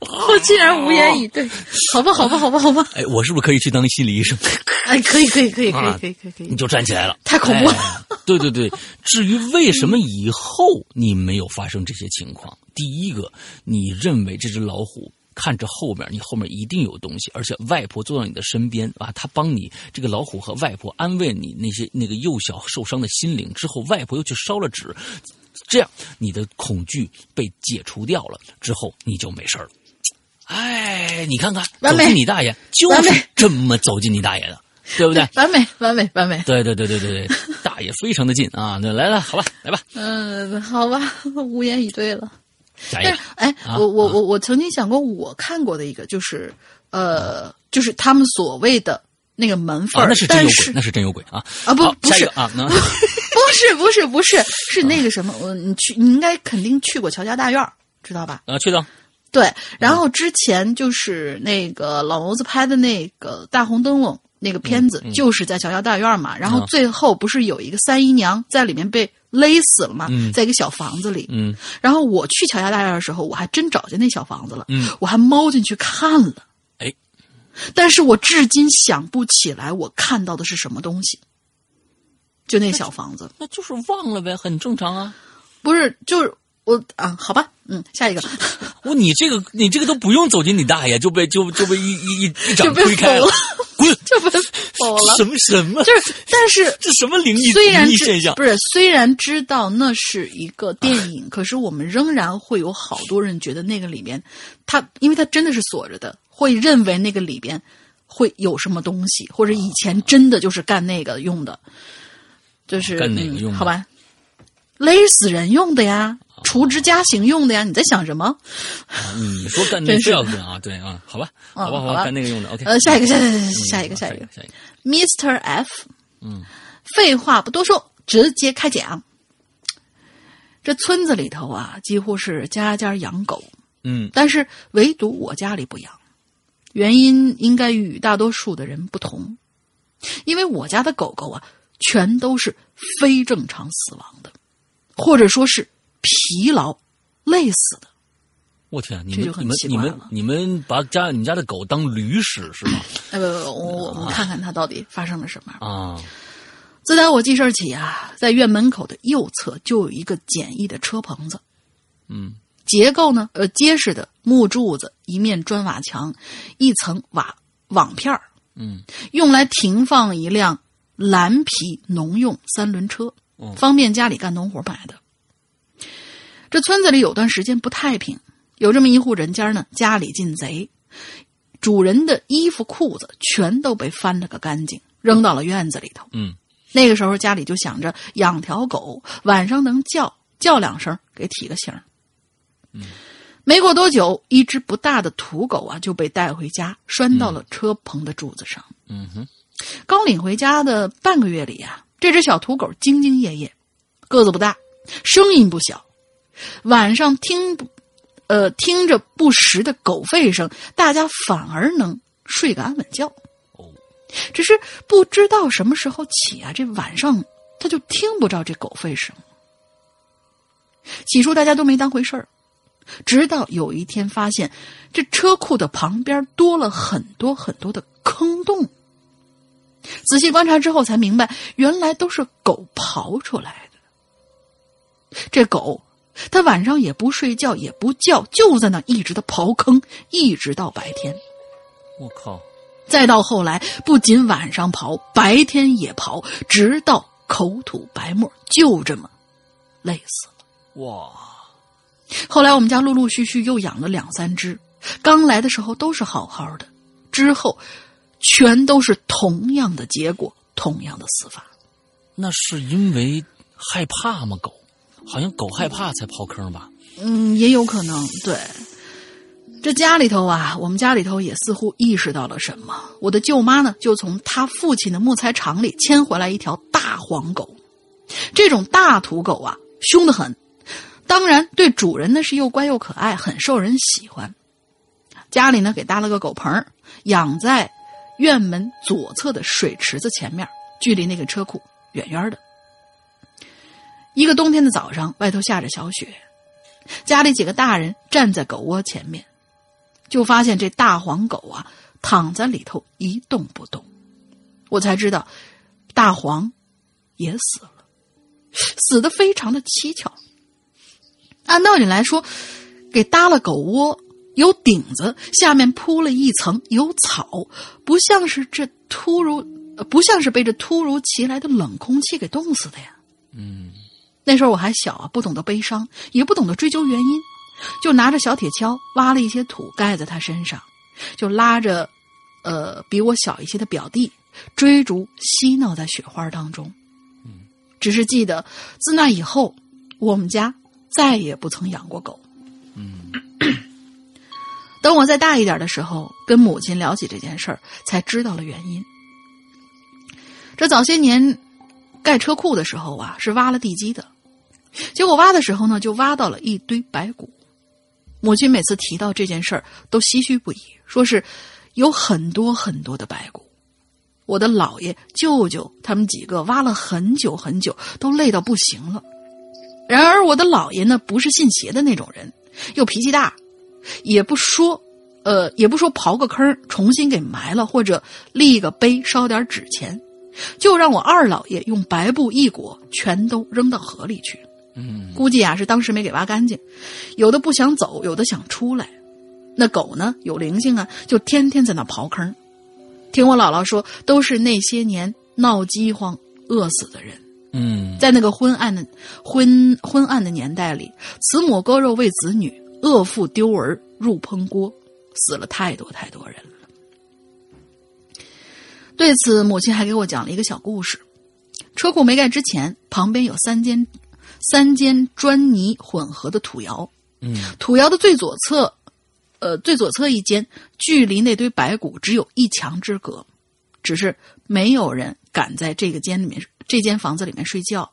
我竟然无言以对。好吧，好吧，好吧，好吧。哎，我是不是可以去当心理医生？哎，可以，可以，可以，可以，可以，可以，可以。你就站起来了，太恐怖了。对对对，至于为什么以后你没有发生这些情况，第一个，你认为这只老虎。看着后面，你后面一定有东西，而且外婆坐在你的身边啊，她帮你这个老虎和外婆安慰你那些那个幼小受伤的心灵之后，外婆又去烧了纸，这样你的恐惧被解除掉了之后，你就没事了。哎，你看看，走进你大爷就是这么走进你大爷的，对不对？完美，完美，完美。对对对对对对，大爷非常的近啊！那来了，好吧，来吧。嗯，好吧，无言以对了。但是，哎，我我我我曾经想过，我看过的一个就是，呃，就是他们所谓的那个门缝那是真有鬼，那是真有鬼啊啊！不，不是啊，不是，不是，不是，是那个什么？我你去，你应该肯定去过乔家大院，知道吧？啊，去的。对，然后之前就是那个老谋子拍的那个大红灯笼那个片子，就是在乔家大院嘛。然后最后不是有一个三姨娘在里面被。勒死了嘛，在一个小房子里。嗯，然后我去乔家大院的时候，我还真找见那小房子了。嗯，我还猫进去看了。哎，但是我至今想不起来我看到的是什么东西。就那小房子，那就是忘了呗，很正常啊。不是，就是我啊，好吧，嗯，下一个。我你这个你这个都不用走进你大爷，就被就就被一一一一掌推开了。滚就被否了？什么什么？就是，但是这什么灵异虽然现象？不是，虽然知道那是一个电影，可是我们仍然会有好多人觉得那个里边，他因为他真的是锁着的，会认为那个里边会有什么东西，或者以前真的就是干那个用的，就是干哪个用？好吧，勒死人用的呀。除之家刑用的呀？你在想什么？你说干那个要用啊？对啊，好吧，好吧，好吧，干那个用的。OK，呃，下一个，下下下一个，下一个，下一个，Mr. F，嗯，废话不多说，直接开讲。这村子里头啊，几乎是家家养狗，嗯，但是唯独我家里不养，原因应该与大多数的人不同，因为我家的狗狗啊，全都是非正常死亡的，或者说是。疲劳，累死的。我天，你们你们你们你们把家你家的狗当驴使是吗？哎不不，我我们看看它到底发生了什么啊！自打我记事起啊，在院门口的右侧就有一个简易的车棚子，嗯，结构呢呃结实的木柱子，一面砖瓦墙，一层瓦网片嗯，用来停放一辆蓝皮农用三轮车，嗯方便家里干农活买的。这村子里有段时间不太平，有这么一户人家呢，家里进贼，主人的衣服裤子全都被翻了个干净，扔到了院子里头。嗯，那个时候家里就想着养条狗，晚上能叫叫两声，给提个醒。嗯，没过多久，一只不大的土狗啊就被带回家，拴到了车棚的柱子上。嗯哼，刚领回家的半个月里呀、这只小土狗兢兢业业，个子不大，声音不小。晚上听不，呃，听着不时的狗吠声，大家反而能睡个安稳觉。哦，只是不知道什么时候起啊，这晚上他就听不着这狗吠声。起初大家都没当回事儿，直到有一天发现这车库的旁边多了很多很多的坑洞。仔细观察之后才明白，原来都是狗刨出来的。这狗，它晚上也不睡觉，也不叫，就在那一直的刨坑，一直到白天。我靠，再到后来，不仅晚上刨，白天也刨，直到口吐白沫，就这么累死了。哇，后来我们家陆陆续续又养了两三只，刚来的时候都是好好的，之后全都是同样的结果，同样的死法。那是因为害怕吗？狗，好像狗害怕才刨坑吧？嗯，也有可能。对，这家里头啊，我们家里头也似乎意识到了什么。我的舅妈呢，就从她父亲的木材厂里牵回来一条大黄狗。这种大土狗啊，凶得很，当然对主人呢是又乖又可爱，很受人喜欢。家里呢给搭了个狗棚，养在院门左侧的水池子前面，距离那个车库远远的。一个冬天的早上，外头下着小雪，家里几个大人站在狗窝前面，就发现这大黄狗啊躺在里头一动不动。我才知道，大黄也死了，死的非常的蹊跷。按道理来说，给搭了狗窝，有顶子，下面铺了一层有草，不像是这突如，不像是被这突如其来的冷空气给冻死的呀。嗯，那时候我还小啊，不懂得悲伤，也不懂得追究原因，就拿着小铁锹挖了一些土盖在他身上，就拉着，呃，比我小一些的表弟追逐嬉闹在雪花当中。只是记得自那以后，我们家再也不曾养过狗。嗯，等我再大一点的时候，跟母亲聊起这件事儿，才知道了原因。这早些年盖车库的时候啊，是挖了地基的，结果挖的时候呢，就挖到了一堆白骨。母亲每次提到这件事儿，都唏嘘不已，说是有很多很多的白骨。我的姥爷、舅舅他们几个挖了很久很久，都累到不行了。然而我的姥爷呢，不是信邪的那种人，又脾气大，也不说，呃，也不说刨个坑重新给埋了，或者立个碑烧点纸钱，就让我二姥爷用白布一裹，全都扔到河里去。嗯，估计啊是当时没给挖干净，有的不想走，有的想出来。那狗呢有灵性啊，就天天在那刨坑。听我姥姥说，都是那些年闹饥荒饿死的人。嗯，在那个昏暗的昏昏暗的年代里，慈母割肉喂子女，恶妇丢儿入烹锅，死了太多太多人了。对此，母亲还给我讲了一个小故事：车库没盖之前，旁边有三间三间砖泥混合的土窑，嗯，土窑的最左侧，呃，最左侧一间，距离那堆白骨只有一墙之隔，只是没有人敢在这个间里面，这间房子里面睡觉，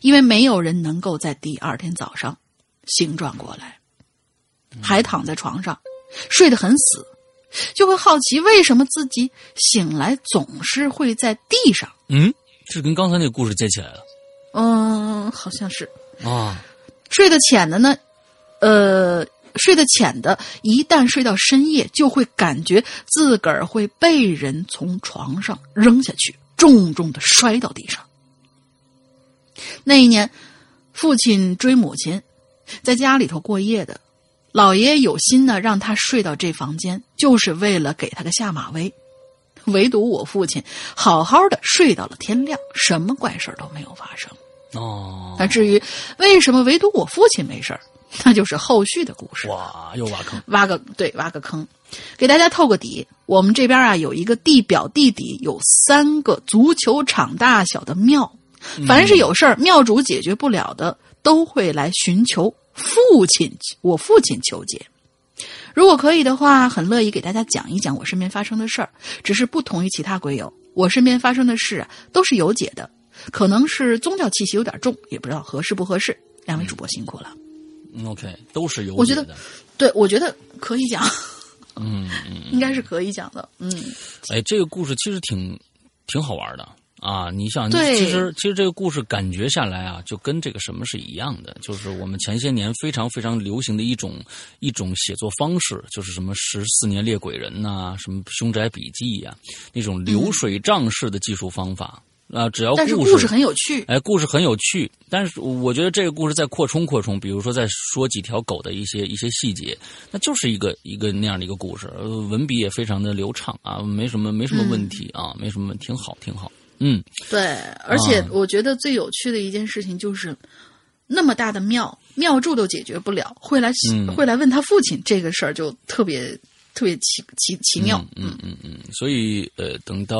因为没有人能够在第二天早上醒转过来，还躺在床上睡得很死，就会好奇为什么自己醒来总是会在地上。嗯，是跟刚才那个故事接起来了嗯，好像是。啊。睡得浅的呢，呃，睡得浅的，一旦睡到深夜，就会感觉自个儿会被人从床上扔下去，重重的摔到地上。那一年，父亲追母亲，在家里头过夜的，老爷有心呢让他睡到这房间，就是为了给他个下马威。唯独我父亲好好的睡到了天亮，什么怪事儿都没有发生。哦，那至于为什么唯独我父亲没事儿，那就是后续的故事。哇，又挖坑，挖个对，挖个坑，给大家透个底。我们这边啊有一个地表地底有三个足球场大小的庙，凡是有事儿庙主解决不了的，都会来寻求父亲我父亲求解。如果可以的话，很乐意给大家讲一讲我身边发生的事儿，只是不同于其他鬼友，我身边发生的事啊都是有解的，可能是宗教气息有点重，也不知道合适不合适。两位主播辛苦了。嗯 OK，都是有我觉得对，我觉得可以讲，嗯嗯，应该是可以讲的。嗯，哎，这个故事其实挺挺好玩的啊！你想，对其实其实这个故事感觉下来啊，就跟这个什么是一样的，就是我们前些年非常非常流行的一种一种写作方式，就是什么十四年猎鬼人呐、什么凶宅笔记呀、那种流水账式的技术方法啊，只要但是故故事很有趣。哎，故事很有趣，但是我觉得这个故事再扩充扩充，比如说再说几条狗的一些一些细节，那就是一个一个那样的一个故事，呃文笔也非常的流畅啊，没什么没什么问题啊，没什么问题，挺好挺好。嗯，对，而且啊我觉得最有趣的一件事情就是，那么大的庙，庙祝都解决不了，会来、嗯会来问他父亲这个事儿，就特别特别奇奇奇妙。嗯嗯嗯，所以呃，等到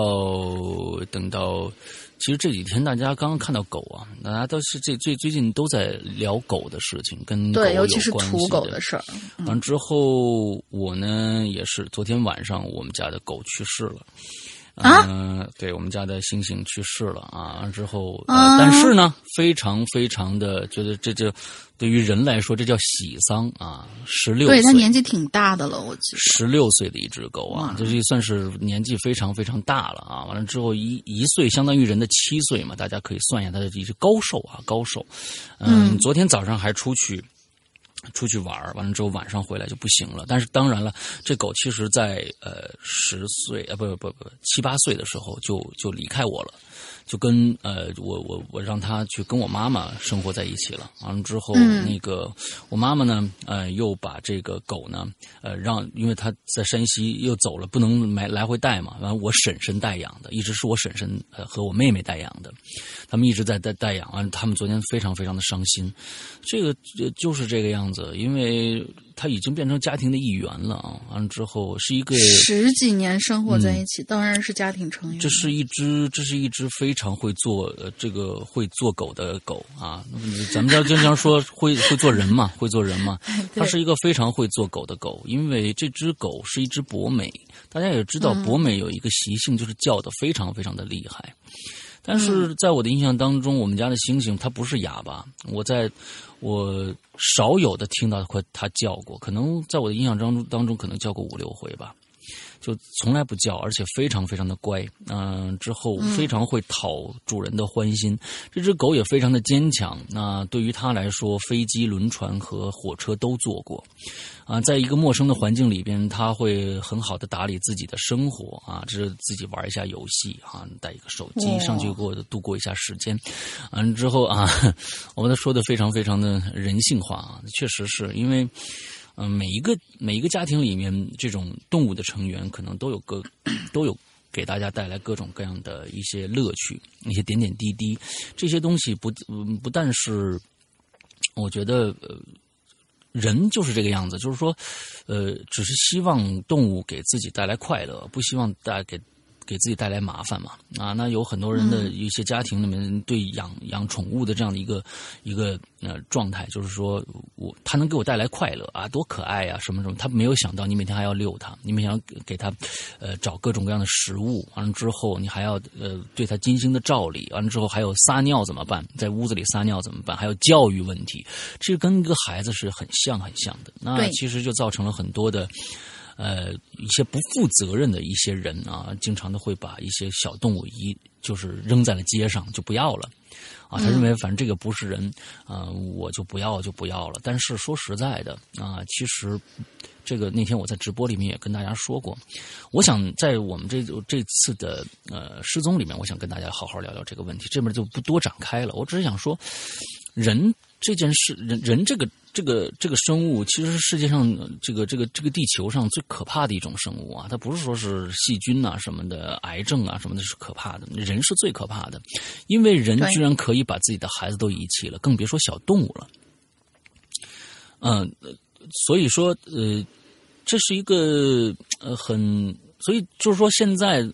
等到，其实这几天大家刚刚看到狗啊，大家都是这最最近都在聊狗的事情，跟狗对，有尤其是土狗的事儿。完之后，我呢也是昨天晚上我们家的狗去世了。啊嗯，对我们家的星星去世了啊！之后，但是呢，非常非常的觉得这就对于人来说，这叫喜丧啊！十六岁，对他年纪挺大的了，我记得。十六岁的一只狗啊哇，这是算是年纪非常非常大了啊！完了之后一一岁相当于人的七岁嘛，大家可以算一下它的一只高寿啊，高寿。嗯，嗯昨天早上还出去。出去玩完了之后晚上回来就不行了，但是当然了，这狗其实在呃十岁呃不不不不七八岁的时候就就离开我了，就跟呃我我我让他去跟我妈妈生活在一起了。完了之后，嗯。那个我妈妈呢，呃又把这个狗呢，呃让因为他在山西又走了，不能买来回带嘛，完了我婶婶带养的，一直是我婶婶呃和我妹妹带养的，他们一直在带带养，完了他们昨天非常非常的伤心，这个呃就是这个样子，因为它已经变成家庭的一员了啊，完了之后是一个。十几年生活在一起，当然是家庭成员。这是一只，这是一只非常会做呃这个会做狗的狗啊。咱们家经常说会会做人嘛，会做人嘛。它是一个非常会做狗的狗，因为这只狗是一只博美。大家也知道，博美有一个习性，就是叫的非常非常的厉害。但是在我的印象当中，我们家的猩猩它不是哑巴，我在我少有的听到过它叫过，可能在我的印象当中当中可能叫过五六回吧。就从来不叫，而且非常非常的乖。嗯、之后非常会讨主人的欢心。这只狗也非常的坚强。那对于它来说，飞机、轮船和火车都坐过。啊，在一个陌生的环境里边，它会很好的打理自己的生活啊，这是自己玩一下游戏啊，带一个手机上去过度过一下时间。完了之后啊，我们说的非常非常的人性化啊，确实是因为。嗯，每一个每一个家庭里面，这种动物的成员可能都有各 都有给大家带来各种各样的一些乐趣，一些点点滴滴。这些东西不不但是，我觉得呃，人就是这个样子，就是说，呃，只是希望动物给自己带来快乐，不希望带给。给自己带来麻烦嘛？啊，那有很多人的一些家庭里面对养养宠物的这样的一个一个呃状态，就是说我它能给我带来快乐啊，多可爱啊，什么什么。他没有想到你每天还要遛它，你每天要给给它呃找各种各样的食物，完了之后你还要呃对它精心的照理，完了之后还有撒尿怎么办？在屋子里撒尿怎么办？还有教育问题，这跟一个孩子是很像很像的。那其实就造成了很多的。呃，一些不负责任的一些人啊，经常的会把一些小动物一就是扔在了街上，就不要了。啊，他认为反正这个不是人，啊、我就不要就不要了。但是说实在的啊，其实这个那天我在直播里面也跟大家说过，我想在我们这这次的呃失踪里面，我想跟大家好好聊聊这个问题。这边就不多展开了，我只是想说，人这件事，人人这个这个这个生物，其实是世界上这个这个这个地球上最可怕的一种生物啊！它不是说是细菌啊什么的、癌症啊什么的是可怕的，人是最可怕的，因为人居然可以把自己的孩子都遗弃了，更别说小动物了。嗯，所以说，呃，这是一个呃很，所以就是说现在。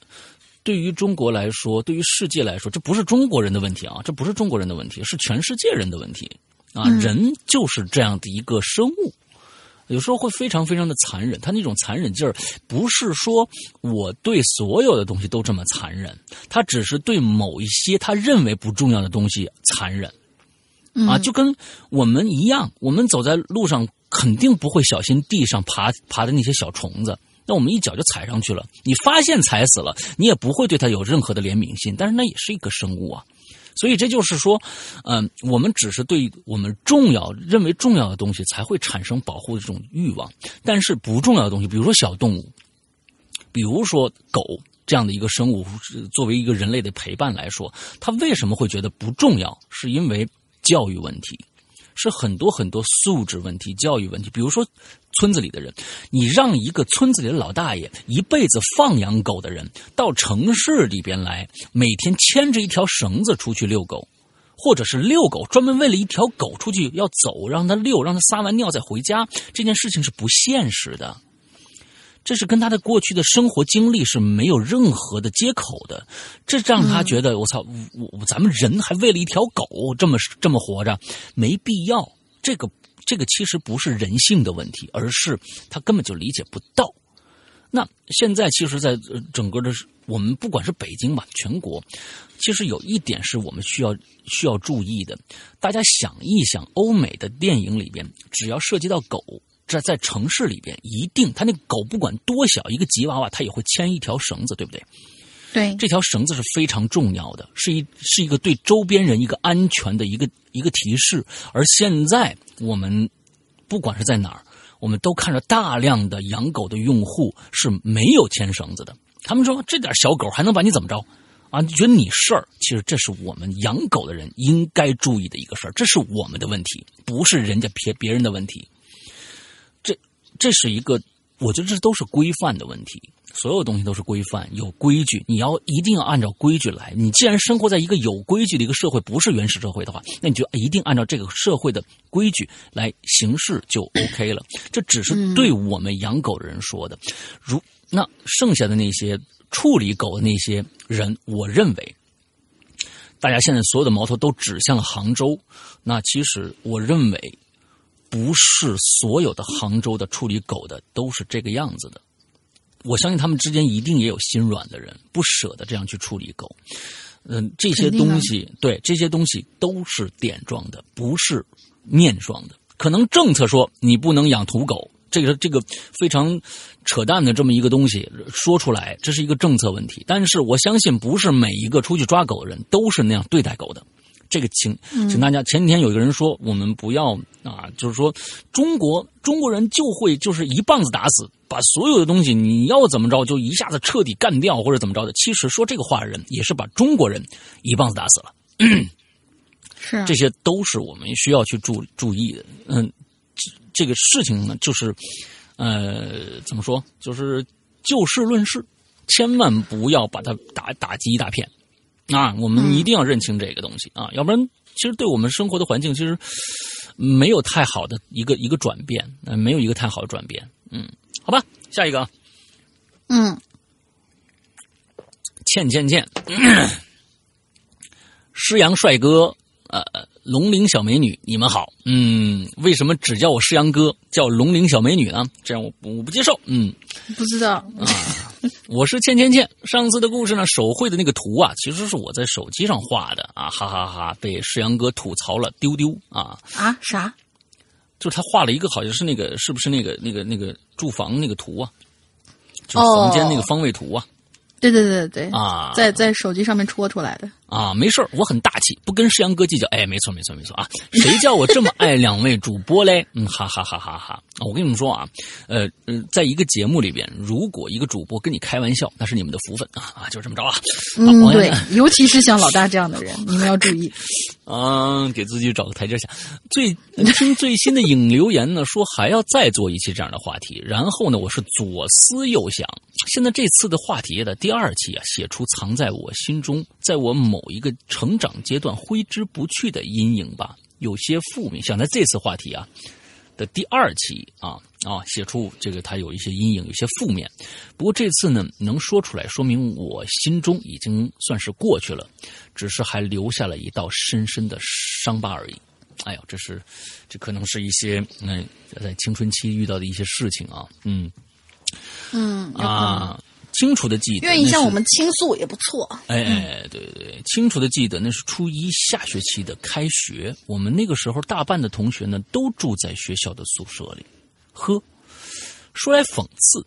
对于中国来说，对于世界来说，这不是中国人的问题啊，这不是中国人的问题，是全世界人的问题啊！人就是这样的一个生物，有时候会非常非常的残忍。他那种残忍劲儿，不是说我对所有的东西都这么残忍，他只是对某一些他认为不重要的东西残忍啊，就跟我们一样，我们走在路上肯定不会小心地上爬爬的那些小虫子。那我们一脚就踩上去了，你发现踩死了，你也不会对它有任何的怜悯心，但是那也是一个生物啊，所以这就是说，嗯，我们只是对我们重要认为重要的东西才会产生保护的这种欲望，但是不重要的东西，比如说小动物，比如说狗这样的一个生物，作为一个人类的陪伴来说，它为什么会觉得不重要？是因为教育问题。是很多很多素质问题、教育问题。比如说，村子里的人，你让一个村子里的老大爷一辈子放养狗的人，到城市里边来，每天牵着一条绳子出去遛狗，或者是遛狗，专门为了一条狗出去要走，让它遛，让它撒完尿再回家，这件事情是不现实的。这是跟他的过去的生活经历是没有任何的接口的，这让他觉得我操，我咱们人还为了一条狗这么这么活着，没必要。这个这个其实不是人性的问题，而是他根本就理解不到。那现在其实，在整个的我们不管是北京吧，全国，其实有一点是我们需要需要注意的。大家想一想，欧美的电影里边，只要涉及到狗。在在城市里边，一定他那狗不管多小，一个吉娃娃，它也会牵一条绳子，对不对？对，这条绳子是非常重要的，是一是一个对周边人一个安全的一个一个提示。而现在我们不管是在哪儿，我们都看着大量的养狗的用户是没有牵绳子的。他们说这点小狗还能把你怎么着啊？你觉得你事儿，其实这是我们养狗的人应该注意的一个事儿，这是我们的问题，不是人家别别人的问题。这是一个，我觉得这都是规范的问题。所有东西都是规范，有规矩，你要一定要按照规矩来。你既然生活在一个有规矩的一个社会，不是原始社会的话，那你就一定按照这个社会的规矩来行事就 OK 了。这只是对我们养狗的人说的。如那剩下的那些处理狗的那些人，我认为，大家现在所有的矛头都指向了杭州。那其实我认为。不是所有的杭州的处理狗的都是这个样子的，我相信他们之间一定也有心软的人，不舍得这样去处理狗。嗯，这些东西对这些东西都是点状的，不是面状的。可能政策说你不能养土狗，这个这个非常扯淡的这么一个东西说出来，这是一个政策问题。但是我相信，不是每一个出去抓狗的人都是那样对待狗的。这个请，请大家前几天有一个人说，我们不要啊，就是说中国中国人就会就是一棒子打死，把所有的东西你要怎么着就一下子彻底干掉或者怎么着的。其实说这个话的人也是把中国人一棒子打死了。是，这些都是我们需要去注注意的。嗯，这个事情呢，就是呃，怎么说，就是就事论事，千万不要把它打打击一大片。啊，我们一定要认清这个东西啊，要不然其实对我们生活的环境其实没有太好的一个一个转变，呃，没有一个太好的转变。嗯，好吧，下一个，嗯，倩倩倩，施阳帅哥，呃，龙鳞小美女，你们好。嗯，为什么只叫我施阳哥，叫龙鳞小美女呢？这样我我不接受。嗯，不知道啊。我是倩倩倩，上次的故事呢，手绘的那个图啊，其实是我在手机上画的啊，哈哈哈，被世阳哥吐槽了丢丢啊啊啥？就是他画了一个好像是那个是不是那个那个那个住房那个图啊？就房间那个方位图啊？对对对对啊，在在手机上面戳出来的啊，没事儿，我很大气，不跟世阳哥计较。哎，没错，没错，没错啊！谁叫我这么爱两位主播嘞？嗯，哈哈哈哈哈！我跟你们说啊，呃呃，在一个节目里边，如果一个主播跟你开玩笑，那是你们的福分啊啊，就这么着啊。嗯，对，尤其是像老大这样的人，你们要注意。嗯，给自己找个台阶下。最听最新的影留言呢，说还要再做一期这样的话题。然后呢，我是左思右想，现在这次的话题的第二期啊，写出藏在我心中，在我某一个成长阶段挥之不去的阴影吧，有些负面。想在这次话题啊的第二期啊啊，写出这个他有一些阴影，有些负面。不过这次呢，能说出来，说明我心中已经算是过去了，只是还留下了一道深深的伤疤而已。哎呦，这是，这可能是一些嗯，在青春期遇到的一些事情啊，嗯嗯啊，清楚的记得，愿意向我们倾诉也不错。哎哎，对对对，清楚的记得，那是初一下学期的开学，我们那个时候大半的同学呢都住在学校的宿舍里。呵，说来讽刺，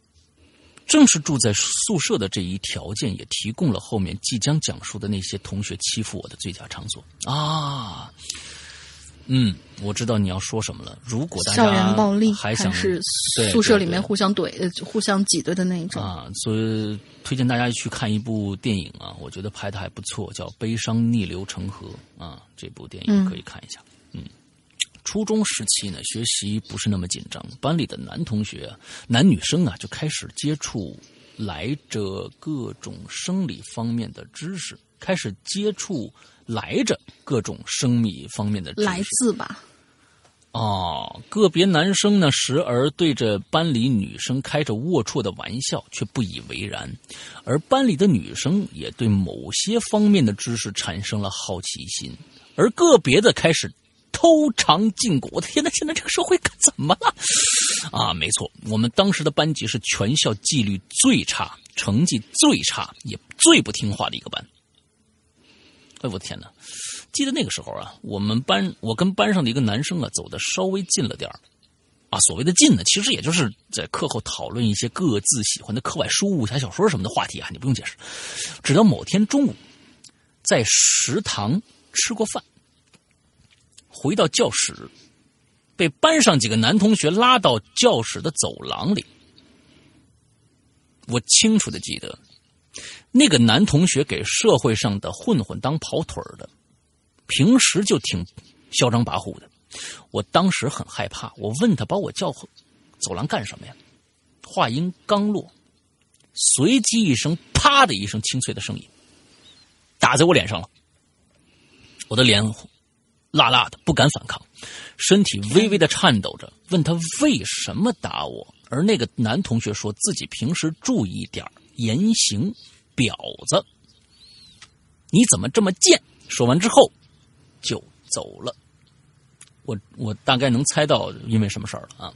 正是住在宿舍的这一条件，也提供了后面即将讲述的那些同学欺负我的最佳场所啊。嗯，我知道你要说什么了。如果大家校园暴力还想是宿舍里面互相怼、互相挤兑的那一种啊，所以推荐大家去看一部电影啊，我觉得拍的还不错，叫《悲伤逆流成河》啊，这部电影可以看一下。嗯，初中时期呢，学习不是那么紧张，班里的男同学、男女生啊，就开始接触来着各种生理方面的知识，开始接触。来着各种生理方面的来自吧，哦，个别男生呢，时而对着班里女生开着龌龊的玩笑，却不以为然；而班里的女生也对某些方面的知识产生了好奇心，而个别的开始偷尝禁果。我的天呐，现在这个社会怎么了？啊，没错，我们当时的班级是全校纪律最差、成绩最差、也最不听话的一个班。哎，我的天哪！记得那个时候啊，我们班我跟班上的一个男生啊走的稍微近了点儿，啊，所谓的近呢，其实也就是在课后讨论一些各自喜欢的课外书、武侠小说什么的话题啊，你不用解释。直到某天中午，在食堂吃过饭，回到教室，被班上几个男同学拉到教室的走廊里，我清楚的记得。那个男同学给社会上的混混当跑腿的，平时就挺嚣张跋扈的。我当时很害怕，我问他把我叫走廊干什么呀？话音刚落，随即一声“啪”的一声清脆的声音打在我脸上了。我的脸辣辣的，不敢反抗，身体微微的颤抖着，问他为什么打我。而那个男同学说自己平时注意点言行。婊子，你怎么这么贱？说完之后就走了。我我大概能猜到因为什么事儿了啊。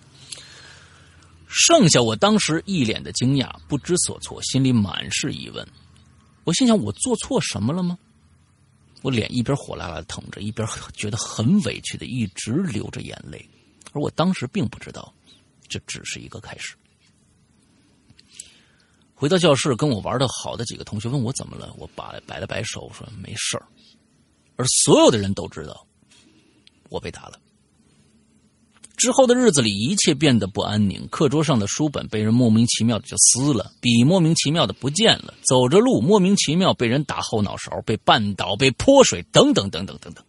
剩下我当时一脸的惊讶，不知所措，心里满是疑问。我心想：我做错什么了吗？我脸一边火辣辣的疼着，一边觉得很委屈的一直流着眼泪。而我当时并不知道，这只是一个开始。回到教室，跟我玩的好的几个同学问我怎么了，我摆摆了摆手说没事儿，而所有的人都知道我被打了。之后的日子里，一切变得不安宁。课桌上的书本被人莫名其妙的就撕了，笔莫名其妙的不见了，走着路莫名其妙被人打后脑勺，被绊倒，被泼水，等等等等等等。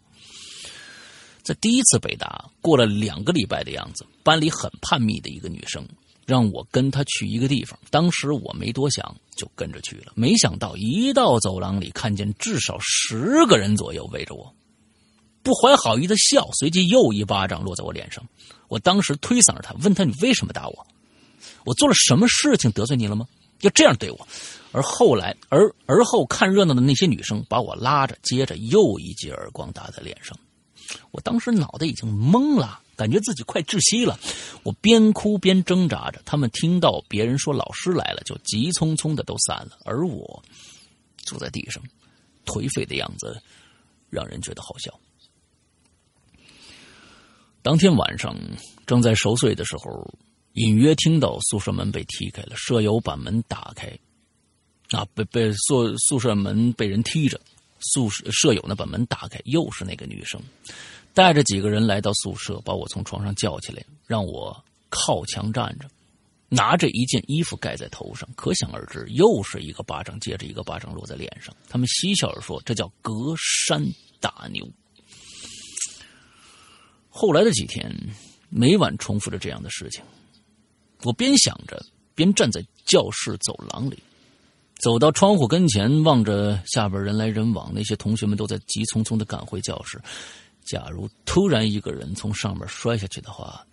在第一次被打过了两个礼拜的样子，班里很叛逆的一个女生。让我跟他去一个地方，当时我没多想，就跟着去了。没想到一到走廊里，看见至少十个人左右围着我，不怀好意的笑，随即又一巴掌落在我脸上。我当时推搡着他，问他：“你为什么打我？我做了什么事情得罪你了吗？要这样对我？”而后来，而而后看热闹的那些女生把我拉着，接着又一记耳光打在脸上。我当时脑袋已经懵了。感觉自己快窒息了，我边哭边挣扎着。他们听到别人说老师来了，就急匆匆的都散了。而我坐在地上，颓废的样子让人觉得好笑。当天晚上正在熟睡的时候，隐约听到宿舍门被踢开了，舍友把门打开，啊，被被宿宿舍门被人踢着。宿舍舍友呢把门打开，又是那个女生，带着几个人来到宿舍，把我从床上叫起来，让我靠墙站着，拿着一件衣服盖在头上。可想而知，又是一个巴掌接着一个巴掌落在脸上。他们嬉笑着说：“这叫隔山打牛。”后来的几天，每晚重复着这样的事情。我边想着，边站在教室走廊里。走到窗户跟前，望着下边人来人往，那些同学们都在急匆匆的赶回教室。假如突然一个人从上面摔下去的话，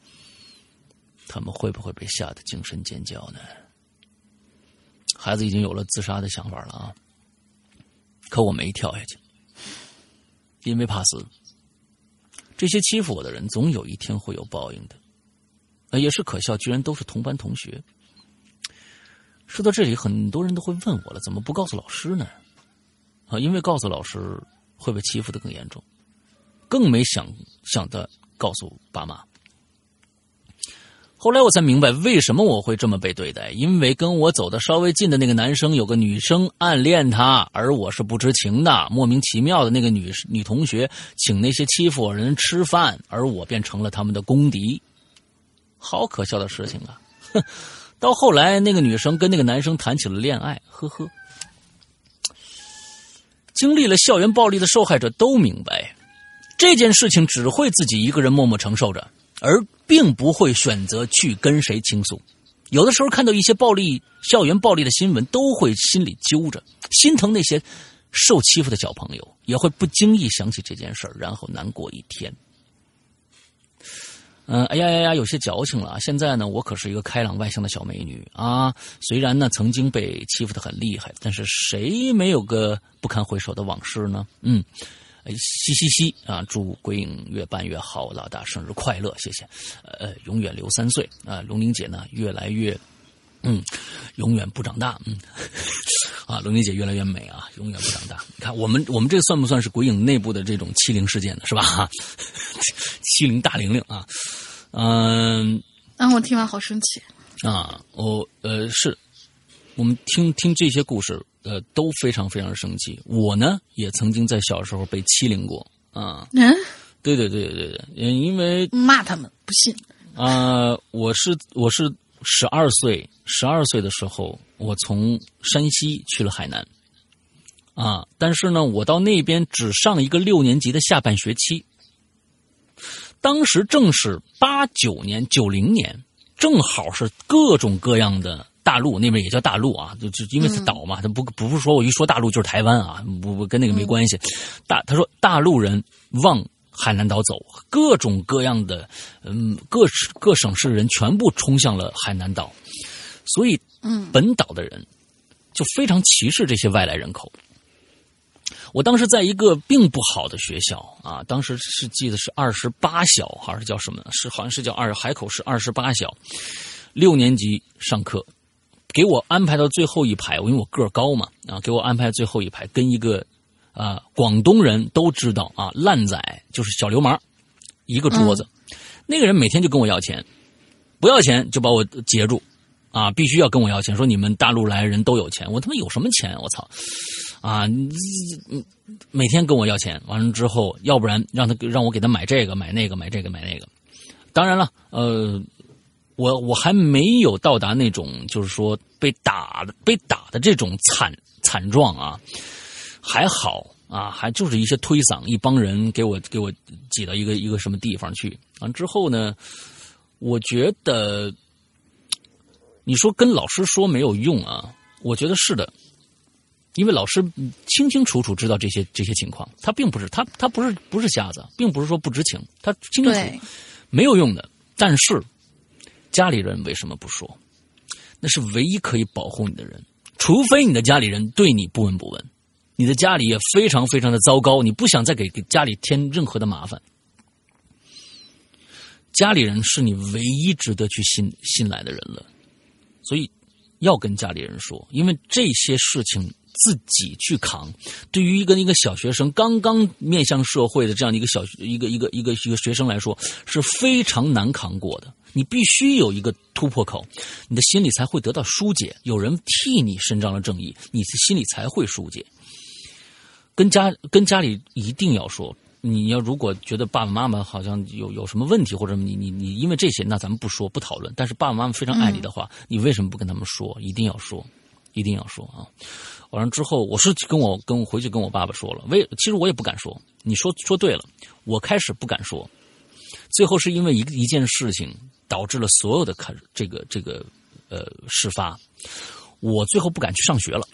他们会不会被吓得惊声尖叫呢？孩子已经有了自杀的想法了啊！可我没跳下去，因为怕死。这些欺负我的人，总有一天会有报应的。也是可笑，居然都是同班同学。说到这里，很多人都会问我了：怎么不告诉老师呢？啊，因为告诉老师会被欺负的更严重，更没想想的告诉爸妈。后来我才明白，为什么我会这么被对待，因为跟我走的稍微近的那个男生有个女生暗恋他，而我是不知情的。莫名其妙的那个女女同学请那些欺负我人吃饭，而我变成了他们的公敌。好可笑的事情啊！哼。到后来，那个女生跟那个男生谈起了恋爱，呵呵。经历了校园暴力的受害者都明白，这件事情只会自己一个人默默承受着，而并不会选择去跟谁倾诉。有的时候看到一些暴力、校园暴力的新闻，都会心里揪着，心疼那些受欺负的小朋友，也会不经意想起这件事儿，然后难过一天。嗯，哎呀呀呀，有些矫情了。现在呢，我可是一个开朗外向的小美女啊。虽然呢，曾经被欺负的很厉害，但是谁没有个不堪回首的往事呢？嗯，嘻嘻嘻啊！祝鬼影越办越好，老大生日快乐，谢谢。呃，永远留三岁啊，龙玲姐呢，越来越。嗯，永远不长大。嗯，啊，龙玲姐越来越美啊，永远不长大。你看，我们我们这算不算是鬼影内部的这种欺凌事件呢？是吧？欺凌大玲玲啊，嗯。啊，我听完好生气。啊，我呃是，我们听听这些故事，呃，都非常非常生气。我呢，也曾经在小时候被欺凌过啊。嗯，对对对对对，因为骂他们不信。啊，我是我是。十二岁，十二岁的时候，我从山西去了海南，啊，但是呢，我到那边只上一个六年级的下半学期。当时正是八九年、九零年，正好是各种各样的大陆那边也叫大陆啊，就就因为是岛嘛，他不不是说我一说大陆就是台湾啊，不不跟那个没关系。大他说大陆人往。海南岛走，各种各样的，嗯，各各省市人全部冲向了海南岛，所以，嗯，本岛的人就非常歧视这些外来人口。我当时在一个并不好的学校啊，当时是记得是二十八小还是叫什么？是好像是叫二海口市二十八小，六年级上课，给我安排到最后一排，因为我个儿高嘛，啊，给我安排最后一排，跟一个。啊，广东人都知道啊，烂仔就是小流氓，一个桌子，那个人每天就跟我要钱，不要钱就把我截住，啊，必须要跟我要钱，说你们大陆来人都有钱，我他妈有什么钱？我操，啊，每天跟我要钱，完了之后，要不然让他让我给他买这个买那个买这个买那个，当然了，呃，我我还没有到达那种就是说被打的被打的这种惨惨状啊。还好啊，还就是一些推搡，一帮人给我给我挤到一个一个什么地方去。完之后呢，我觉得你说跟老师说没有用啊，我觉得是的，因为老师清清楚楚知道这些这些情况，他并不是他他不是不是瞎子，并不是说不知情，他清清楚楚没有用的。但是家里人为什么不说？那是唯一可以保护你的人，除非你的家里人对你不闻不问。你的家里也非常非常的糟糕，你不想再给给家里添任何的麻烦。家里人是你唯一值得去信信赖的人了，所以要跟家里人说，因为这些事情自己去扛，对于一个一个小学生刚刚面向社会的这样的一个小一个一个一个一个学生来说是非常难扛过的。你必须有一个突破口，你的心里才会得到疏解，有人替你伸张了正义，你的心里才会疏解。跟家跟家里一定要说。你要如果觉得爸爸妈妈好像有有什么问题，或者你你你因为这些，那咱们不说不讨论。但是爸爸妈妈非常爱你的话，你为什么不跟他们说？一定要说，一定要说啊！完了之后，我是跟我跟我回去跟我爸爸说了，为其实我也不敢说。你说说对了，我开始不敢说，最后是因为一一件事情导致了所有的开这个这个呃事发，我最后不敢去上学了。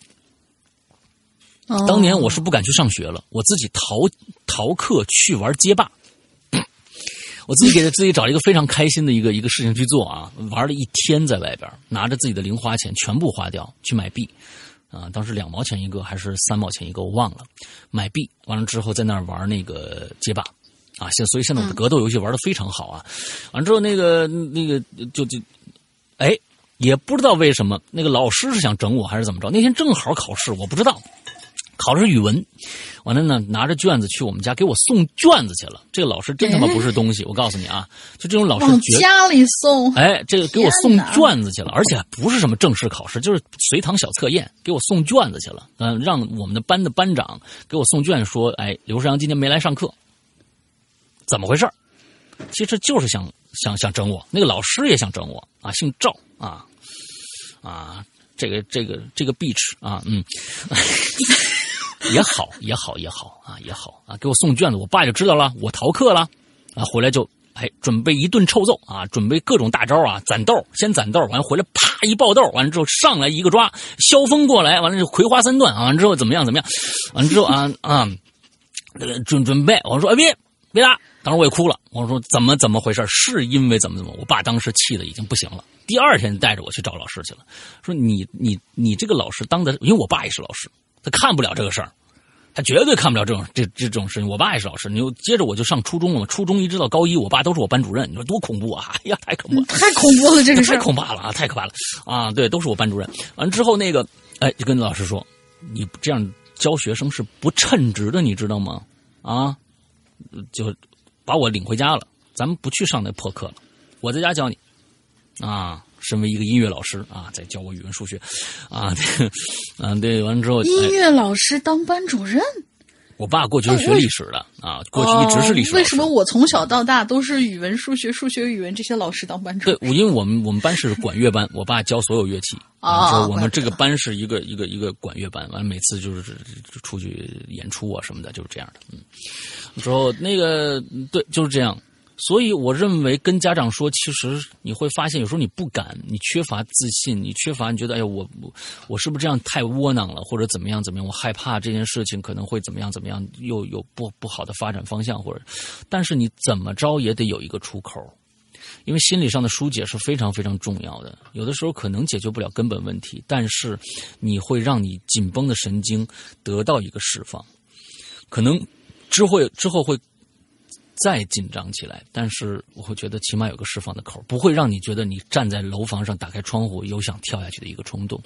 当年我是不敢去上学了，我自己逃逃课去玩街霸，我自己给自己找了一个非常开心的一个一个事情去做啊，玩了一天在外边，拿着自己的零花钱全部花掉去买币，啊，当时两毛钱一个还是三毛钱一个我忘了，买币完了之后在那儿玩那个街霸，啊，现所以现在我的格斗游戏玩的非常好啊，完了之后那个那个就就，哎，也不知道为什么那个老师是想整我还是怎么着，那天正好考试，我不知道。考的是语文，完了呢，拿着卷子去我们家给我送卷子去了。这个老师真他妈不是东西，我告诉你啊，就这种老师往家里送，哎，这个给我送卷子去了，而且不是什么正式考试，就是随堂小测验，给我送卷子去了。嗯，让我们的班的班长给我送卷，说，哎，刘世阳今天没来上课，怎么回事？其实就是想想想整我，那个老师也想整我啊，姓赵啊啊，这个这个这个 beach 啊，嗯。也好，也好，也好啊，也好啊！给我送卷子，我爸就知道了，我逃课了，啊，回来就哎准备一顿臭揍啊，准备各种大招啊，攒豆，先攒豆，完了回来啪一爆豆，完了之后上来一个抓，萧峰过来，完了就葵花三段啊，完之后怎么样怎么样，完了之后啊啊，准准备，我说哎别别打，当时我也哭了，我说怎么怎么回事？是因为怎么怎么？我爸当时气的已经不行了，第二天带着我去找老师去了，说你你你这个老师当的，因为我爸也是老师。他看不了这个事儿，他绝对看不了这种这这种事情。我爸也是老师，你又接着我就上初中了嘛。初中一直到高一，我爸都是我班主任。你说多恐怖啊！哎呀，太恐怖，太恐怖了，这个事 太恐怕了啊，太可怕了啊！对，都是我班主任。完了之后，那个哎，就跟老师说，你这样教学生是不称职的，你知道吗？啊，就把我领回家了，咱们不去上那破课了，我在家教你啊。身为一个音乐老师啊，在教我语文、数学，啊，啊，对，完之后，音乐老师当班主任。我爸过去是学历史的啊，过去一直是历史。为什么我从小到大都是语文、数学、数学、语文这些老师当班主任？对，因为我们我们班是管乐班，我爸教所有乐器啊。我们这个班是一个一个一个管乐班，完了每次就是出去演出啊什么的，就是这样的。嗯，之后那个对，就是这样。所以，我认为跟家长说，其实你会发现，有时候你不敢，你缺乏自信，你缺乏，你觉得，哎呀，我我我是不是这样太窝囊了，或者怎么样怎么样？我害怕这件事情可能会怎么样怎么样，又有不不好的发展方向，或者，但是你怎么着也得有一个出口，因为心理上的疏解是非常非常重要的。有的时候可能解决不了根本问题，但是你会让你紧绷的神经得到一个释放，可能之后之后会。再紧张起来，但是我会觉得起码有个释放的口，不会让你觉得你站在楼房上打开窗户有想跳下去的一个冲动。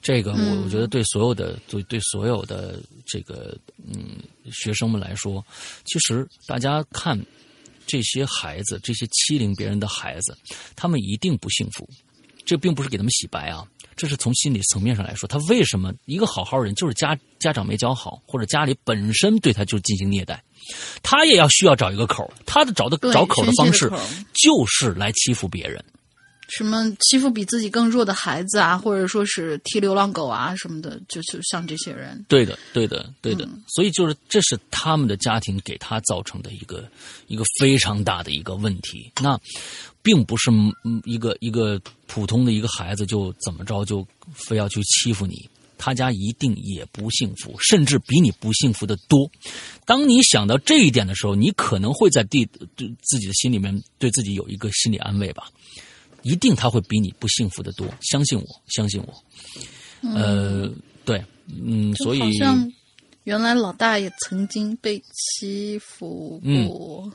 这个我我觉得对所有的对对所有的这个嗯学生们来说，其实大家看这些孩子，这些欺凌别人的孩子，他们一定不幸福。这并不是给他们洗白啊，这是从心理层面上来说，他为什么一个好好人就是家家长没教好，或者家里本身对他就进行虐待。他也要需要找一个口，他的找的找口的方式就是来欺负别人，什么欺负比自己更弱的孩子啊，或者说是踢流浪狗啊什么的，就是像这些人。对的，对的，对的。所以就是这是他们的家庭给他造成的一个一个非常大的一个问题。那并不是一个一个普通的一个孩子就怎么着就非要去欺负你。他家一定也不幸福，甚至比你不幸福的多。当你想到这一点的时候，你可能会在地对自己的心里面对自己有一个心理安慰吧。一定他会比你不幸福的多，相信我，相信我。呃，对，嗯，所以好像原来老大也曾经被欺负过。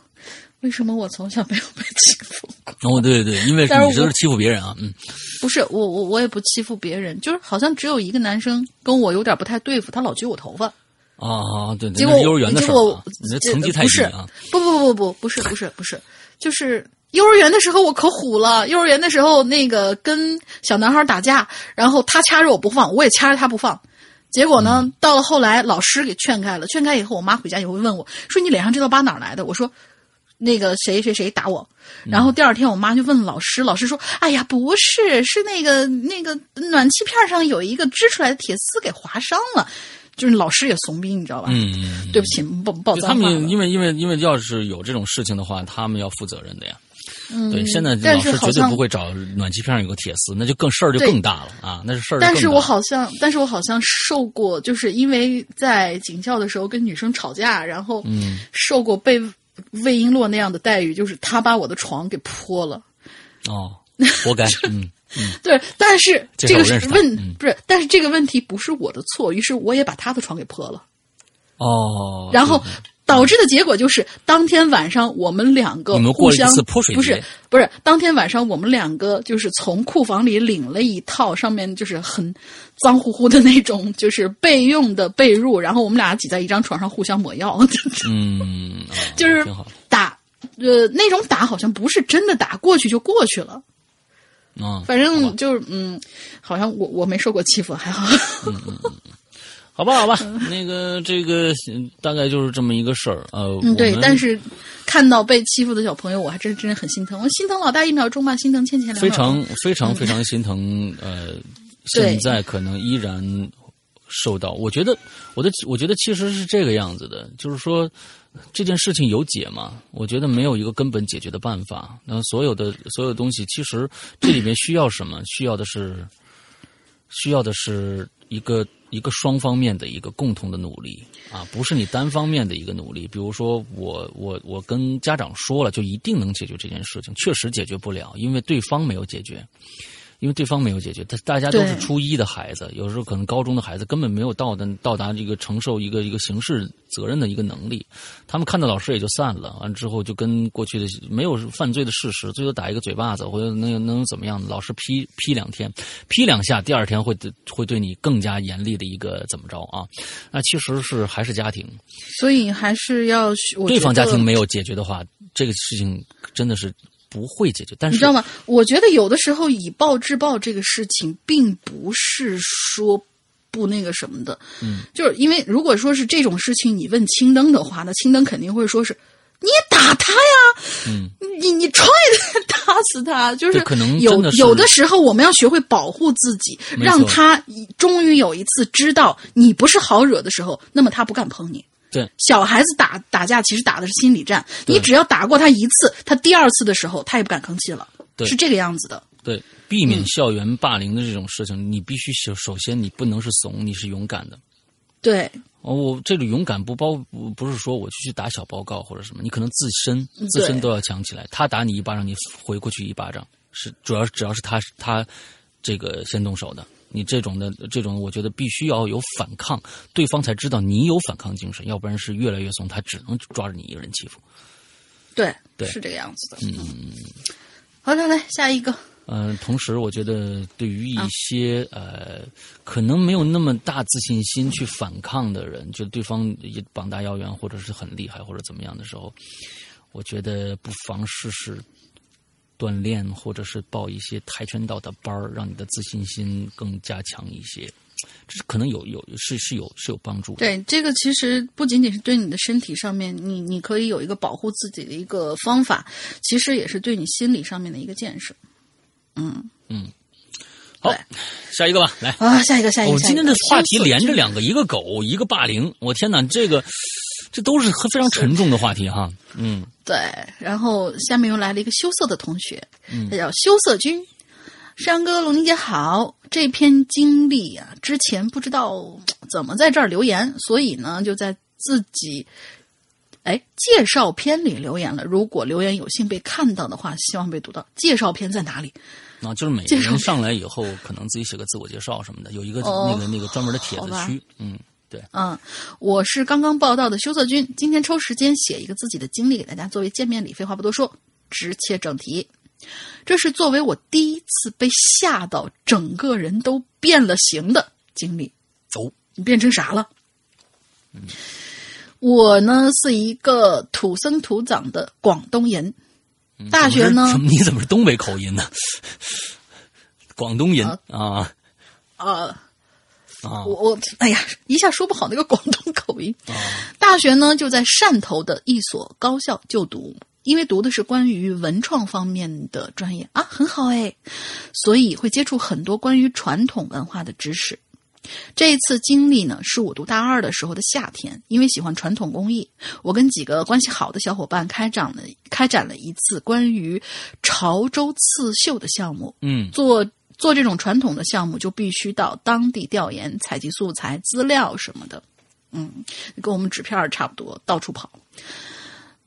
为什么我从小没有被欺负过？哦，对对对，因为你都是欺负别人啊，嗯，不是我我我也不欺负别人，就是好像只有一个男生跟我有点不太对付，他老揪我头发。啊，对，结果幼儿园的时候，你的成绩太低啊！不不不不不，不是不是不是，就是幼儿园的时候我可虎了。幼儿园的时候，那个跟小男孩打架，然后他掐着我不放，我也掐着他不放。结果呢，到了后来，老师给劝开了。劝开以后，我妈回家也会问我说：“你脸上这道疤哪儿来的？”我说：“那个谁谁谁打我。”然后第二天，我妈就问老师，老师说：“哎呀，不是，是那个那个暖气片上有一个织出来的铁丝给划伤了。”就是老师也怂逼，你知道吧？嗯，对不起，爆爆脏他们因为因为因为要是有这种事情的话，他们要负责任的呀。嗯，对，现在老师绝对不会找暖气片上有个铁丝，那就更事儿就更大了啊！那是事儿。但是我好像，但是我好像受过，就是因为在警校的时候跟女生吵架，然后嗯，受过被魏璎珞那样的待遇，就是他把我的床给泼了。哦，活该。嗯嗯，对，但是这个是问、嗯、不是，但是这个问题不是我的错，于是我也把他的床给泼了。哦，然后。导致的结果就是，当天晚上我们两个互相泼水不是不是，当天晚上我们两个就是从库房里领了一套上面就是很脏乎乎的那种就是备用的被褥，然后我们俩挤在一张床上互相抹药。嗯，就是打呃那种打好像不是真的打，过去就过去了。啊，反正就是嗯，好像我我没受过欺负，还好。好吧，好吧，那个这个大概就是这么一个事儿呃，嗯，对，但是看到被欺负的小朋友，我还真真的很心疼。我心疼老大一秒钟吧，心疼倩倩非常非常非常心疼。呃，现在可能依然受到。我觉得我的，我觉得其实是这个样子的，就是说这件事情有解吗？我觉得没有一个根本解决的办法。那所有的所有东西，其实这里面需要什么？需要的是需要的是一个。一个双方面的一个共同的努力啊，不是你单方面的一个努力。比如说，我我我跟家长说了，就一定能解决这件事情，确实解决不了，因为对方没有解决。因为对方没有解决，他大家都是初一的孩子，有时候可能高中的孩子根本没有到的到达这个承受一个一个刑事责任的一个能力。他们看到老师也就散了，完之后就跟过去的没有犯罪的事实，最多打一个嘴巴子或者能能怎么样？老师批批两天，批两下，第二天会会对你更加严厉的一个怎么着啊？那其实是还是家庭，所以还是要对方家庭没有解决的话，这个事情真的是。不会解决，但是你知道吗？我觉得有的时候以暴制暴这个事情，并不是说不那个什么的。嗯，就是因为如果说是这种事情，你问青灯的话，那青灯肯定会说是你也打他呀，嗯，你你踹他打死他，就是可能有有的时候我们要学会保护自己，让他终于有一次知道你不是好惹的时候，那么他不敢碰你。对，小孩子打打架其实打的是心理战，你只要打过他一次，他第二次的时候他也不敢吭气了，是这个样子的。对，避免校园霸凌的这种事情，你必须首首先你不能是怂，你是勇敢的。对，哦，我这个勇敢不包不不是说我去打小报告或者什么，你可能自身自身都要强起来。他打你一巴掌，你回过去一巴掌，是主要只要是他他这个先动手的。你这种的这种，我觉得必须要有反抗，对方才知道你有反抗精神，要不然是越来越怂，他只能抓着你一个人欺负。对，对，是这个样子的。嗯，好的，来下一个。嗯，同时我觉得对于一些呃可能没有那么大自信心去反抗的人，就对方也膀大腰圆或者是很厉害或者怎么样的时候，我觉得不妨试试。锻炼，或者是报一些跆拳道的班儿，让你的自信心更加强一些，这是可能有有是是有是有帮助。对，这个其实不仅仅是对你的身体上面，你你可以有一个保护自己的一个方法，其实也是对你心理上面的一个建设。嗯嗯，好，下一个吧，来啊，下一个，下一个。我今天的话题连着两个，一个狗，一个霸凌。我天哪，这个这都是非常沉重的话题哈。嗯。对，然后下面又来了一个羞涩的同学，嗯、他叫羞涩君。山哥，龙玲姐好，这篇经历啊，之前不知道怎么在这儿留言，所以呢，就在自己哎介绍篇里留言了。如果留言有幸被看到的话，希望被读到。介绍篇在哪里？啊，就是每个人上来以后，可能自己写个自我介绍什么的，有一个那个那个专门的帖子区，嗯。对，嗯，我是刚刚报道的羞涩君，今天抽时间写一个自己的经历给大家作为见面礼。废话不多说，直切正题。这是作为我第一次被吓到整个人都变了形的经历。走，你变成啥了？嗯，我呢是一个土生土长的广东人，大学呢？你怎么是东北口音呢？广东人啊啊啊。啊我我哎呀，一下说不好那个广东口音。啊大学呢就在汕头的一所高校就读，因为读的是关于文创方面的专业啊，很好哎，所以会接触很多关于传统文化的知识。这一次经历呢，是我读大二的时候的夏天，因为喜欢传统工艺，我跟几个关系好的小伙伴开展了开展了一次关于潮州刺绣的项目。嗯做做这种传统的项目，就必须到当地调研、采集素材、资料什么的。嗯，跟我们纸片儿差不多，到处跑。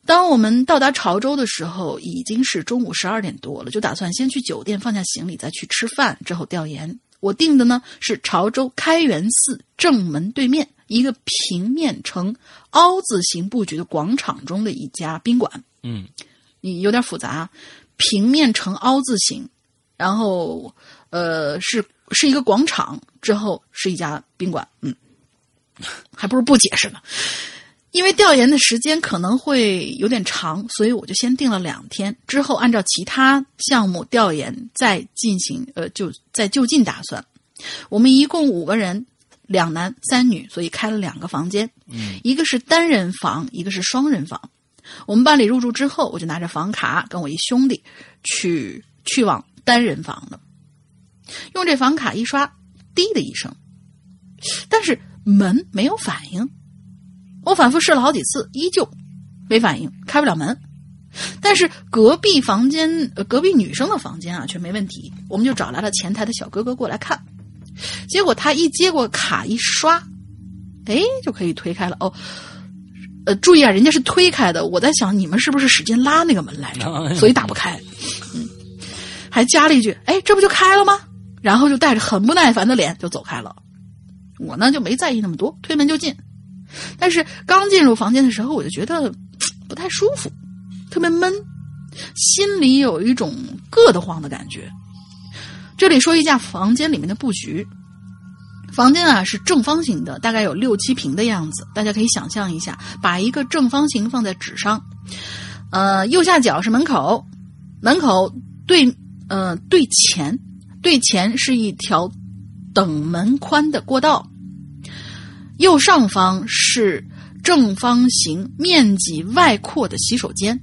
当我们到达潮州的时候，已经是中午十二点多了，就打算先去酒店放下行李，再去吃饭，之后调研。我订的呢是潮州开元寺正门对面一个平面呈凹字形布局的广场中的一家宾馆。嗯你有点复杂，啊平面呈凹字形，然后呃是是一个广场，之后是一家宾馆，嗯，还不如不解释呢。因为调研的时间可能会有点长，所以我就先定了两天，之后按照其他项目调研再进行，呃，就再就近打算。我们一共五个人，两男三女，所以开了两个房间，嗯一个是单人房，一个是双人房。我们办理入住之后，我就拿着房卡跟我一兄弟去去往单人房了。用这房卡一刷，滴的一声，但是门没有反应。我反复试了好几次，依旧没反应，开不了门。但是隔壁房间，呃，隔壁女生的房间啊，却没问题。我们就找来了前台的小哥哥过来看，结果他一接过卡一刷，哎，就可以推开了。哦，呃，注意啊，人家是推开的。我在想，你们是不是使劲拉那个门来着，所以打不开？嗯，还加了一句：“哎，这不就开了吗？”然后就带着很不耐烦的脸就走开了。我呢就没在意那么多，推门就进。但是刚进入房间的时候，我就觉得不太舒服，特别闷，心里有一种硌得慌的感觉。这里说一下房间里面的布局。房间啊是正方形的，大概有六七平的样子。大家可以想象一下，把一个正方形放在纸上，呃，右下角是门口，门口对呃对前对前是一条等门宽的过道，右上方是正方形、面积外扩的洗手间，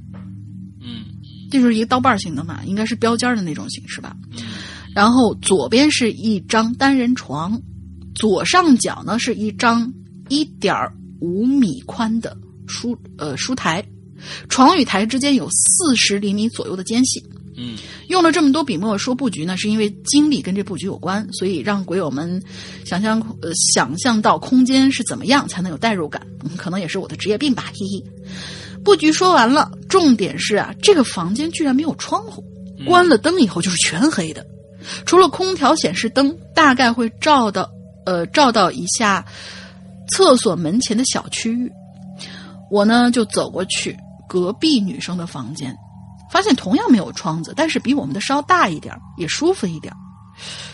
嗯就是一个刀瓣型的嘛，应该是标间的那种形式吧。然后左边是一张单人床，左上角呢是一张一点五米宽的书呃书台，床与台之间有四十厘米左右的间隙。嗯用了这么多笔墨说布局呢，是因为经历跟这布局有关，所以让鬼友们想象呃想象到空间是怎么样才能有代入感，嗯，可能也是我的职业病吧，嘿嘿。布局说完了，重点是啊，这个房间居然没有窗户，关了灯以后就是全黑的，除了空调显示灯大概会照到呃照到一下厕所门前的小区域。我呢就走过去隔壁女生的房间，发现同样没有窗子，但是比我们的稍大一点，也舒服一点。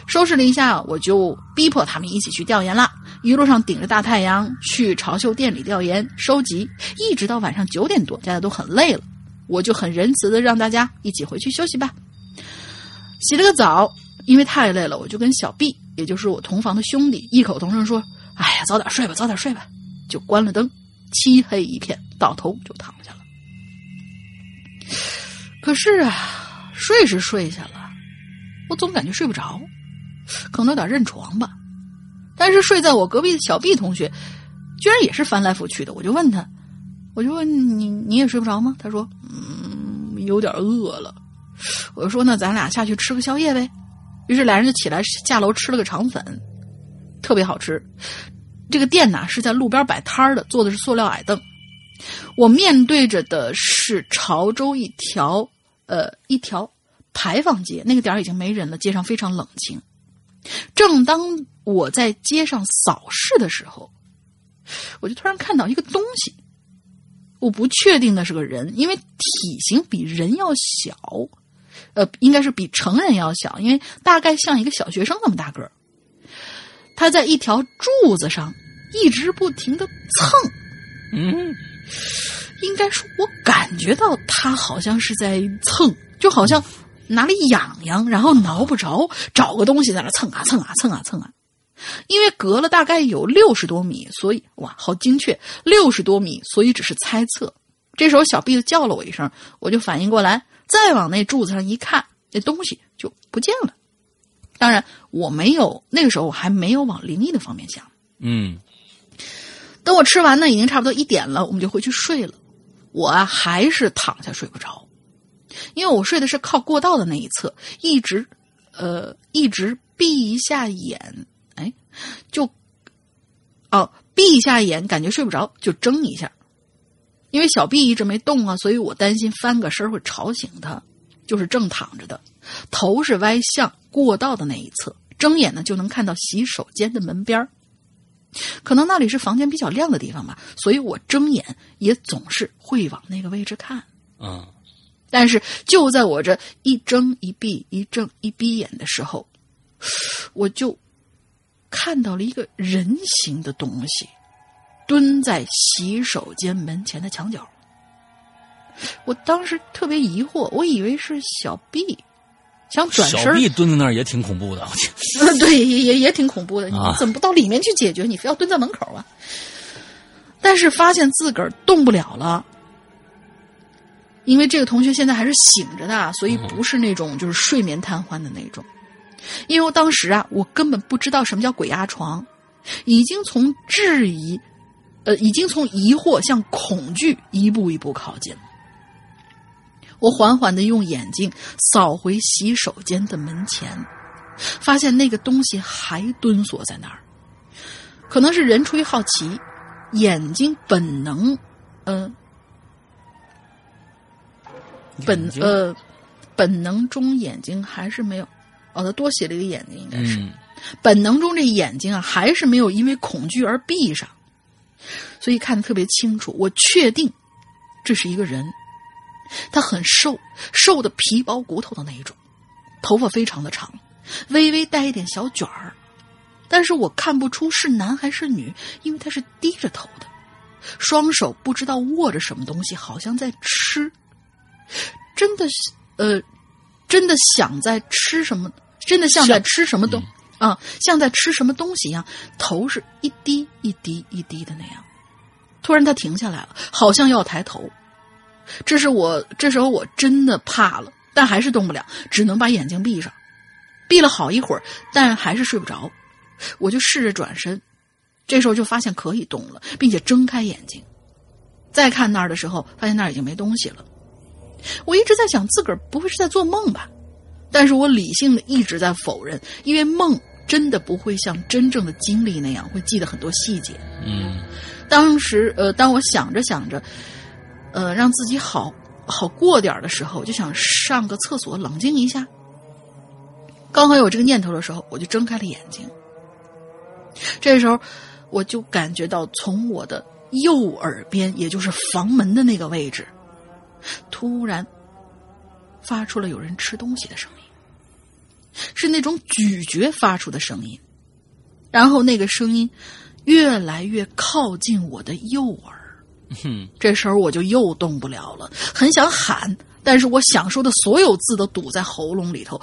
收拾了一下，我就逼迫他们一起去调研了。一路上顶着大太阳去潮绣店里调研收集，一直到晚上九点多，大家都很累了，我就很仁慈的让大家一起回去休息吧。洗了个澡，因为太累了，我就跟小毕也就是我同房的兄弟，异口同声说：“哎呀，早点睡吧，早点睡吧。”就关了灯，漆黑一片，倒头就躺下了。可是啊，睡是睡下了，我总感觉睡不着，可能有点认床吧。但是睡在我隔壁的小 B 同学，居然也是翻来覆去的。我就问他，我就问你，你也睡不着吗？他说，嗯，有点饿了。我就说，那咱俩下去吃个宵夜呗。于是俩人就起来下楼吃了个肠粉，特别好吃。这个店呐是在路边摆摊的，坐的是塑料矮凳。我面对着的是潮州一条呃一条牌坊街，那个点儿已经没人了，街上非常冷清。正当我在街上扫视的时候，我就突然看到一个东西，我不确定那是个人，因为体型比人要小，呃，应该是比成人要小，因为大概像一个小学生那么大个儿。他在一条柱子上一直不停的蹭，嗯应该说，我感觉到他好像是在蹭，就好像哪里痒痒，然后挠不着，找个东西在那蹭啊蹭啊蹭啊蹭啊。因为隔了大概有六十多米，所以哇，好精确，六十多米，所以只是猜测。这时候小毕子叫了我一声，我就反应过来，再往那柱子上一看，那东西就不见了。当然，我没有那个时候我还没有往灵异的方面想。嗯等我吃完呢，已经差不多一点了，我们就回去睡了。我啊还是躺下睡不着，因为我睡的是靠过道的那一侧，一直呃一直闭一下眼，哎，就哦闭一下眼，感觉睡不着，就睁一下。因为小 B 一直没动啊，所以我担心翻个身会吵醒他，就是正躺着的，头是歪向过道的那一侧，睁眼呢就能看到洗手间的门边儿可能那里是房间比较亮的地方吧，所以我睁眼也总是会往那个位置看。嗯但是就在我这一睁一闭、一睁一闭眼的时候，我就看到了一个人形的东西蹲在洗手间门前的墙角。我当时特别疑惑，我以为是小 B 想转身蹲在那儿也挺恐怖的，对，也也也挺恐怖的。你啊怎么不到里面去解决？你非要蹲在门口啊？但是发现自个儿动不了了，因为这个同学现在还是醒着的，所以不是那种就是睡眠瘫痪的那种。因为我当时啊，我根本不知道什么叫鬼压床，已经从质疑，呃，已经从疑惑向恐惧一步一步靠近。我缓缓的用眼睛扫回洗手间的门前，发现那个东西还蹲锁在那儿。可能是人出于好奇，眼睛本能，呃，本呃本能中眼睛还是没有，哦，他多写了一个眼睛，应该是、嗯本能中这眼睛啊，还是没有因为恐惧而闭上，所以看得特别清楚。我确定这是一个人，他很瘦，瘦的皮包骨头的那一种，头发非常的长，微微带一点小卷儿，但是我看不出是男还是女，因为他是低着头的，双手不知道握着什么东西，好像在吃，真的是呃，真的想在吃什么，真的像在吃什么东。啊，像在吃什么东西一样，头是一滴一滴一滴的那样。突然，他停下来了，好像要抬头。这是我这时候我真的怕了，但还是动不了，只能把眼睛闭上。闭了好一会儿，但还是睡不着。我就试着转身，这时候就发现可以动了，并且睁开眼睛。再看那儿的时候，发现那儿已经没东西了。我一直在想，自个儿不会是在做梦吧？但是我理性的一直在否认，因为梦真的不会像真正的经历那样会记得很多细节。嗯当时，呃，当我想着想着，呃，让自己好好过点的时候，就想上个厕所冷静一下。刚好有这个念头的时候，我就睁开了眼睛。这时候，我就感觉到从我的右耳边，也就是房门的那个位置，突然发出了有人吃东西的声音，是那种咀嚼发出的声音，然后那个声音越来越靠近我的右耳。哼这时候我就又动不了了，很想喊，但是我想说的所有字都堵在喉咙里头。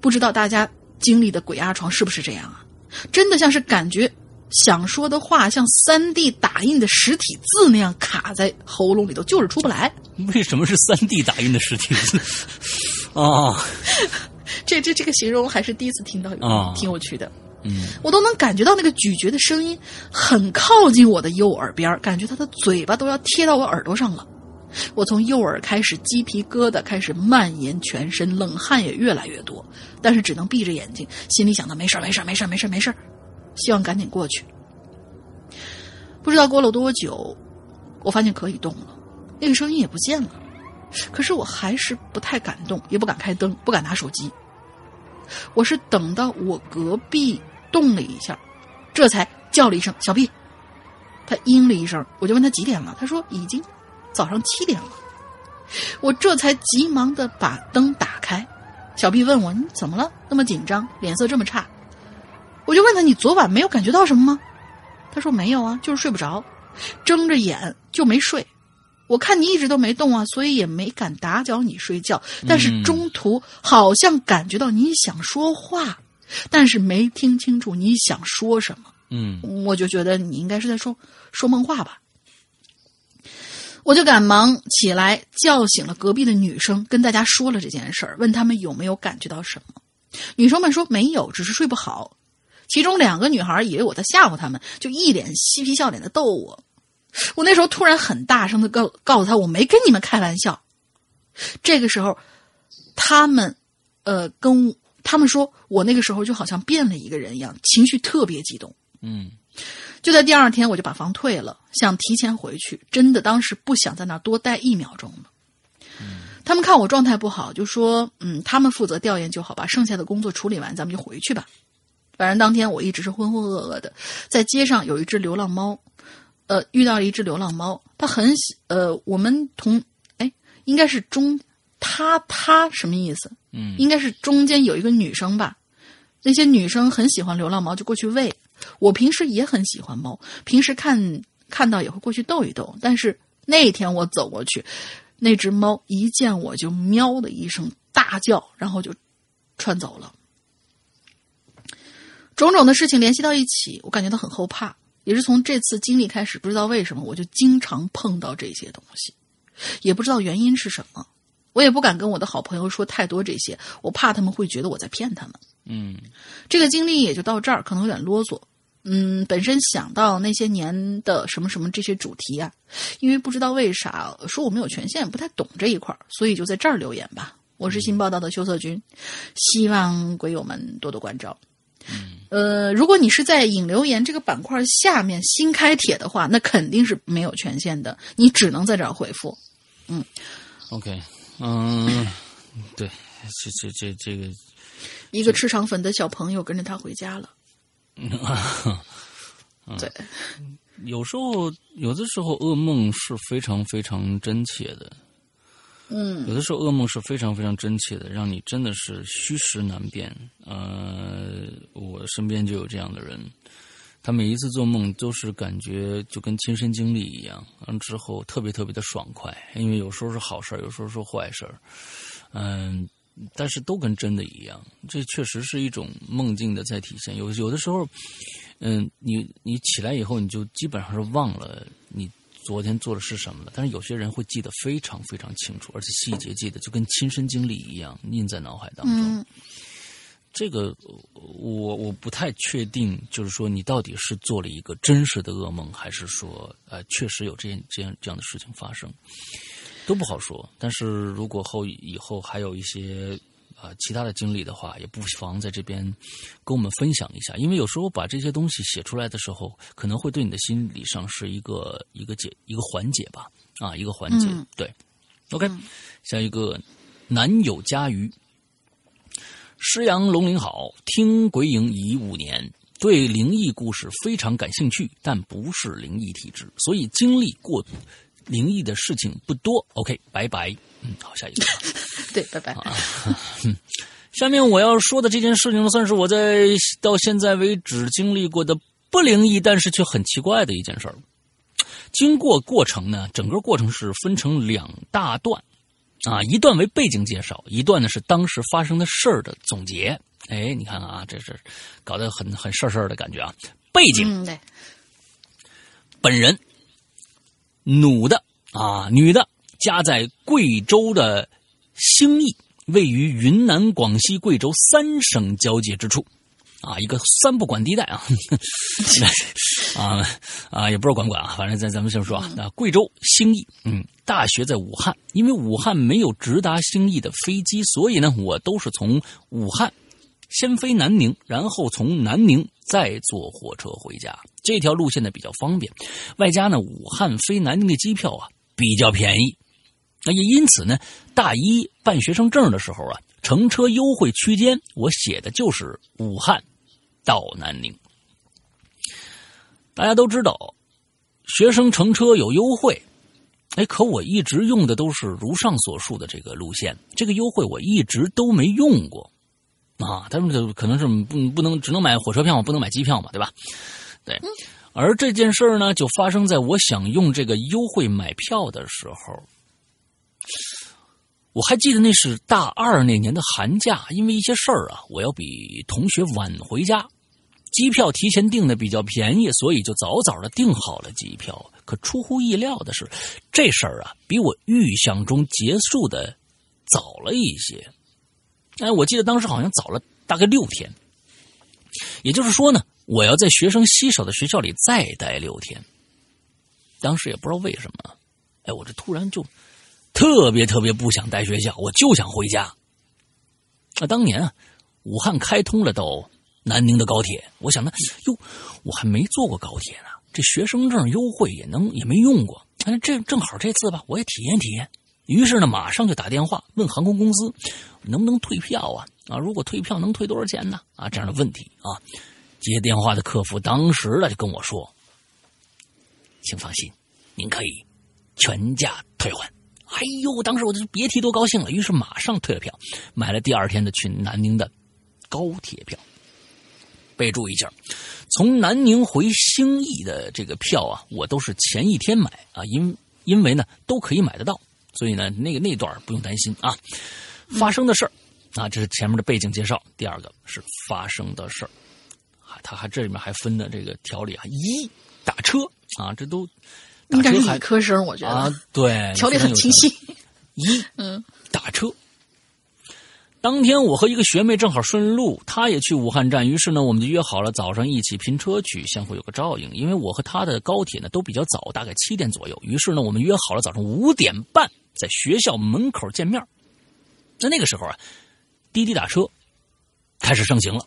不知道大家经历的鬼压床是不是这样啊？真的像是感觉想说的话像三 D 打印的实体字那样卡在喉咙里头，就是出不来。为什么是三 D 打印的实体字？啊 这这这个形容还是第一次听到，啊挺有趣的。嗯我都能感觉到那个咀嚼的声音很靠近我的右耳边，感觉他的嘴巴都要贴到我耳朵上了。我从右耳开始，鸡皮疙瘩开始蔓延全身，冷汗也越来越多，但是只能闭着眼睛，心里想到没事没事没事没事没事，希望赶紧过去。不知道过了多久，我发现可以动了，那个声音也不见了，可是我还是不太敢动，也不敢开灯，不敢拿手机。我是等到我隔壁动了一下，这才叫了一声“小毕他应了一声，我就问他几点了，他说已经早上七点了。我这才急忙的把灯打开。小毕问我：“你怎么了？那么紧张，脸色这么差？”我就问他：“你昨晚没有感觉到什么吗？”他说：“没有啊，就是睡不着，睁着眼就没睡。我看你一直都没动啊，所以也没敢打搅你睡觉。但是嗯中途好像感觉到你想说话，但是没听清楚你想说什么。嗯我就觉得你应该是在说说梦话吧。我就赶忙起来叫醒了隔壁的女生，跟大家说了这件事儿，问他们有没有感觉到什么。女生们说没有，只是睡不好。其中两个女孩以为我在吓唬他们，就一脸嬉皮笑脸的逗我。我那时候突然很大声的告告诉她，我没跟你们开玩笑。这个时候，他们，呃，跟他们说我那个时候就好像变了一个人一样，情绪特别激动。嗯就在第二天，我就把房退了，想提前回去。真的，当时不想在那儿多待一秒钟了。他们看我状态不好，就说：“嗯，他们负责调研就好，把剩下的工作处理完，咱们就回去吧。”反正当天我一直是浑浑噩噩的，在街上有一只流浪猫，呃，遇到了一只流浪猫，它很喜，呃，我们同，哎，应该是中，它它什么意思？嗯应该是中间有一个女生吧。那些女生很喜欢流浪猫，就过去喂。我平时也很喜欢猫，平时看看到也会过去逗一逗。但是那天我走过去，那只猫一见我就喵的一声大叫，然后就窜走了。种种的事情联系到一起，我感觉到很后怕。也是从这次经历开始，不知道为什么，我就经常碰到这些东西，也不知道原因是什么。我也不敢跟我的好朋友说太多这些，我怕他们会觉得我在骗他们。嗯这个经历也就到这儿，可能有点啰嗦。嗯，本身想到那些年的什么什么这些主题啊，因为不知道为啥说我没有权限，不太懂这一块儿，所以就在这儿留言吧。我是新报道的羞涩君，希望鬼友们多多关照。嗯呃，如果你是在引留言这个板块下面新开帖的话，那肯定是没有权限的，你只能在这儿回复。嗯，OK，嗯，对，这这这这个，一个吃肠粉的小朋友跟着他回家了。对，有时候有的时候噩梦是非常非常真切的，嗯有的时候噩梦是非常非常真切的，让你真的是虚实难辨。呃，我身边就有这样的人，他每一次做梦都是感觉就跟亲身经历一样，完之后特别特别的爽快，因为有时候是好事儿，有时候是坏事儿，嗯、但是都跟真的一样，这确实是一种梦境的在体现。有有的时候，嗯，你你起来以后，你就基本上是忘了你昨天做的是什么了。但是有些人会记得非常非常清楚，而且细节记得就跟亲身经历一样，印在脑海当中。嗯这个我我不太确定，就是说你到底是做了一个真实的噩梦，还是说呃确实有这样这样这样的事情发生，都不好说。但是如果后以后还有一些啊、呃其他的经历的话，也不妨在这边跟我们分享一下，因为有时候把这些东西写出来的时候，可能会对你的心理上是一个一个解一个缓解吧，啊，一个缓解。嗯对，OK，、下一个男友家鱼。师阳龙鳞好，听鬼影已五年，对灵异故事非常感兴趣，但不是灵异体质，所以经历过灵异的事情不多。OK，拜拜。嗯，好，下一个。对，拜拜。啊下面我要说的这件事情，算是我在到现在为止经历过的不灵异，但是却很奇怪的一件事儿。经过过程呢，整个过程是分成两大段，啊，一段为背景介绍，一段呢是当时发生的事儿的总结。哎，你看看啊，这是搞得很很事儿事儿的感觉啊。背景，嗯，对，本人，女的啊，女的，家在贵州的兴义，位于云南、广西、贵州三省交界之处，啊，一个三不管地带啊，啊啊，也不知道管不管啊，反正咱咱们先说啊，那，贵州兴义，嗯，大学在武汉，因为武汉没有直达兴义的飞机，所以呢，我都是从武汉先飞南宁，然后从南宁再坐火车回家。这条路线呢比较方便，外加呢武汉飞南宁的机票啊比较便宜。那也因此呢，大一办学生证的时候啊，乘车优惠区间我写的就是武汉到南宁。大家都知道，学生乘车有优惠，哎，可我一直用的都是如上所述的这个路线，这个优惠我一直都没用过。啊，他们就可能是不不能只能买火车票嘛，不能买机票嘛，对吧？对。而这件事儿呢，就发生在我想用这个优惠买票的时候。我还记得那是大二那年的寒假，因为一些事儿啊，我要比同学晚回家，机票提前订的比较便宜，所以就早早的订好了机票。可出乎意料的是，这事儿啊，比我预想中结束的早了一些。哎，我记得当时好像早了大概六天，也就是说呢，我要在学生稀少的学校里再待六天。当时也不知道为什么，哎，我这突然就特别特别不想待学校，我就想回家。那当年啊，武汉开通了到南宁的高铁，我想呢，哟，我还没坐过高铁呢。这学生证优惠也能也没用过，哎，这正好这次吧，我也体验体验。于是呢，马上就打电话问航空公司能不能退票啊？啊，如果退票能退多少钱呢？啊，这样的问题啊。接电话的客服当时呢就跟我说：“请放心，您可以全价退还。”哎呦，当时我就别提多高兴了。于是马上退了票，买了第二天的去南宁的高铁票。备注一下。从南宁回兴义的这个票啊，我都是前一天买啊，因因为呢都可以买得到，所以呢那个那段不用担心啊。发生的事儿啊，这是前面的背景介绍。第二个是发生的事儿，他还这里面还分的这个条理啊，一打车啊，这都应该是理科生，我觉得啊，对，条理很清晰。一 嗯，打车。当天我和一个学妹正好顺路，她也去武汉站，于是呢，我们就约好了早上一起拼车去，相互有个照应。因为我和她的高铁呢都比较早，大概七点左右，于是呢，我们约好了早上五点半在学校门口见面。在那个时候啊，滴滴打车开始盛行了，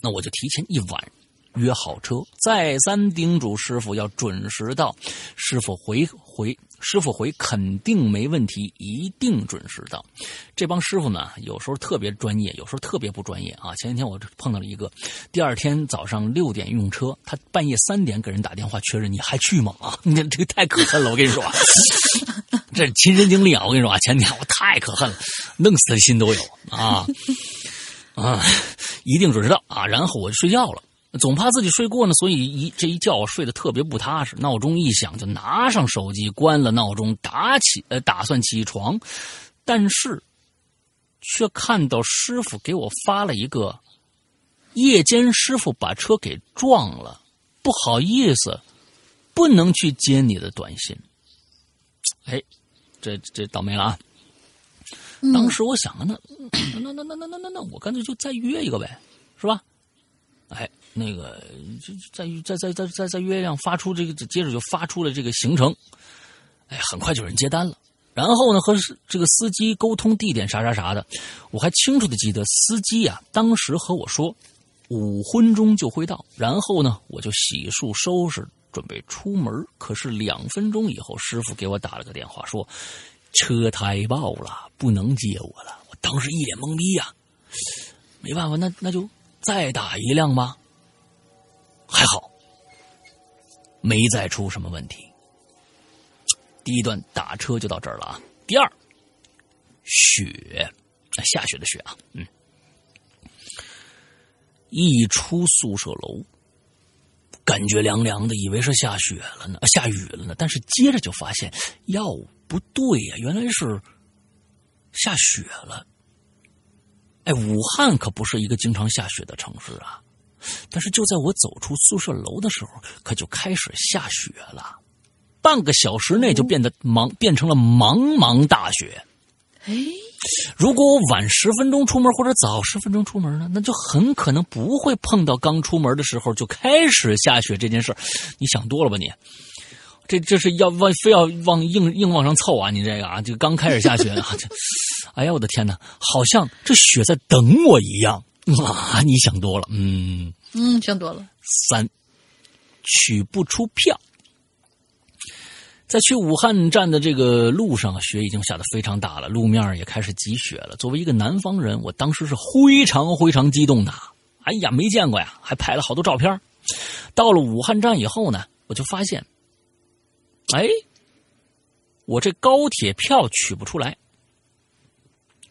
那我就提前一晚约好车，再三叮嘱师傅要准时到。师傅回回。师傅回肯定没问题，一定准时到。这帮师傅呢，有时候特别专业，有时候特别不专业啊。前几天我碰到了一个，第二天早上六点用车，他半夜三点给人打电话确认，你还去吗？啊，你这个太可恨了，我跟你说，这是亲身经历啊。我跟你说啊，前天我太可恨了，弄死的心都有啊啊，一定准时到啊。然后我就睡觉了。总怕自己睡过呢，所以一这一觉睡得特别不踏实。闹钟一响，就拿上手机关了闹钟，打起呃打算起床，但是却看到师傅给我发了一个夜间师傅把车给撞了，不好意思，不能去接你的短信。哎，这这倒霉了啊！当时我想啊，那那那那那那那那，我干脆就再约一个呗，是吧？哎。那个，在在在在在在月亮，发出这个，接着就发出了这个行程。哎，很快就有人接单了。然后呢，和这个司机沟通地点啥啥啥的。我还清楚的记得，司机啊，当时和我说五分钟就会到。然后呢，我就洗漱收拾，准备出门。可是两分钟以后，师傅给我打了个电话，说车胎爆了，不能接我了。我当时一脸懵逼呀，没办法，那那就再打一辆吧。还好，没再出什么问题。第一段打车就到这儿了啊。第二，雪，下雪的雪啊，嗯，一出宿舍楼，感觉凉凉的，以为是下雪了呢，下雨了呢。但是接着就发现，哟，不对呀，原来是下雪了。哎，武汉可不是一个经常下雪的城市啊。但是就在我走出宿舍楼的时候，可就开始下雪了，半个小时内就变得茫变成了茫茫大雪。哎，如果我晚十分钟出门或者早十分钟出门呢，那就很可能不会碰到刚出门的时候就开始下雪这件事你想多了吧你？这这是要往非要往硬硬往上凑啊！你这个啊，就刚开始下雪啊，这，哎呀我的天哪，好像这雪在等我一样。啊，你想多了，嗯嗯，想多了。三，取不出票。在去武汉站的这个路上，雪已经下得非常大了，路面也开始积雪了。作为一个南方人，我当时是非常非常激动的。哎呀，没见过呀，还拍了好多照片。到了武汉站以后呢，我就发现，哎，我这高铁票取不出来。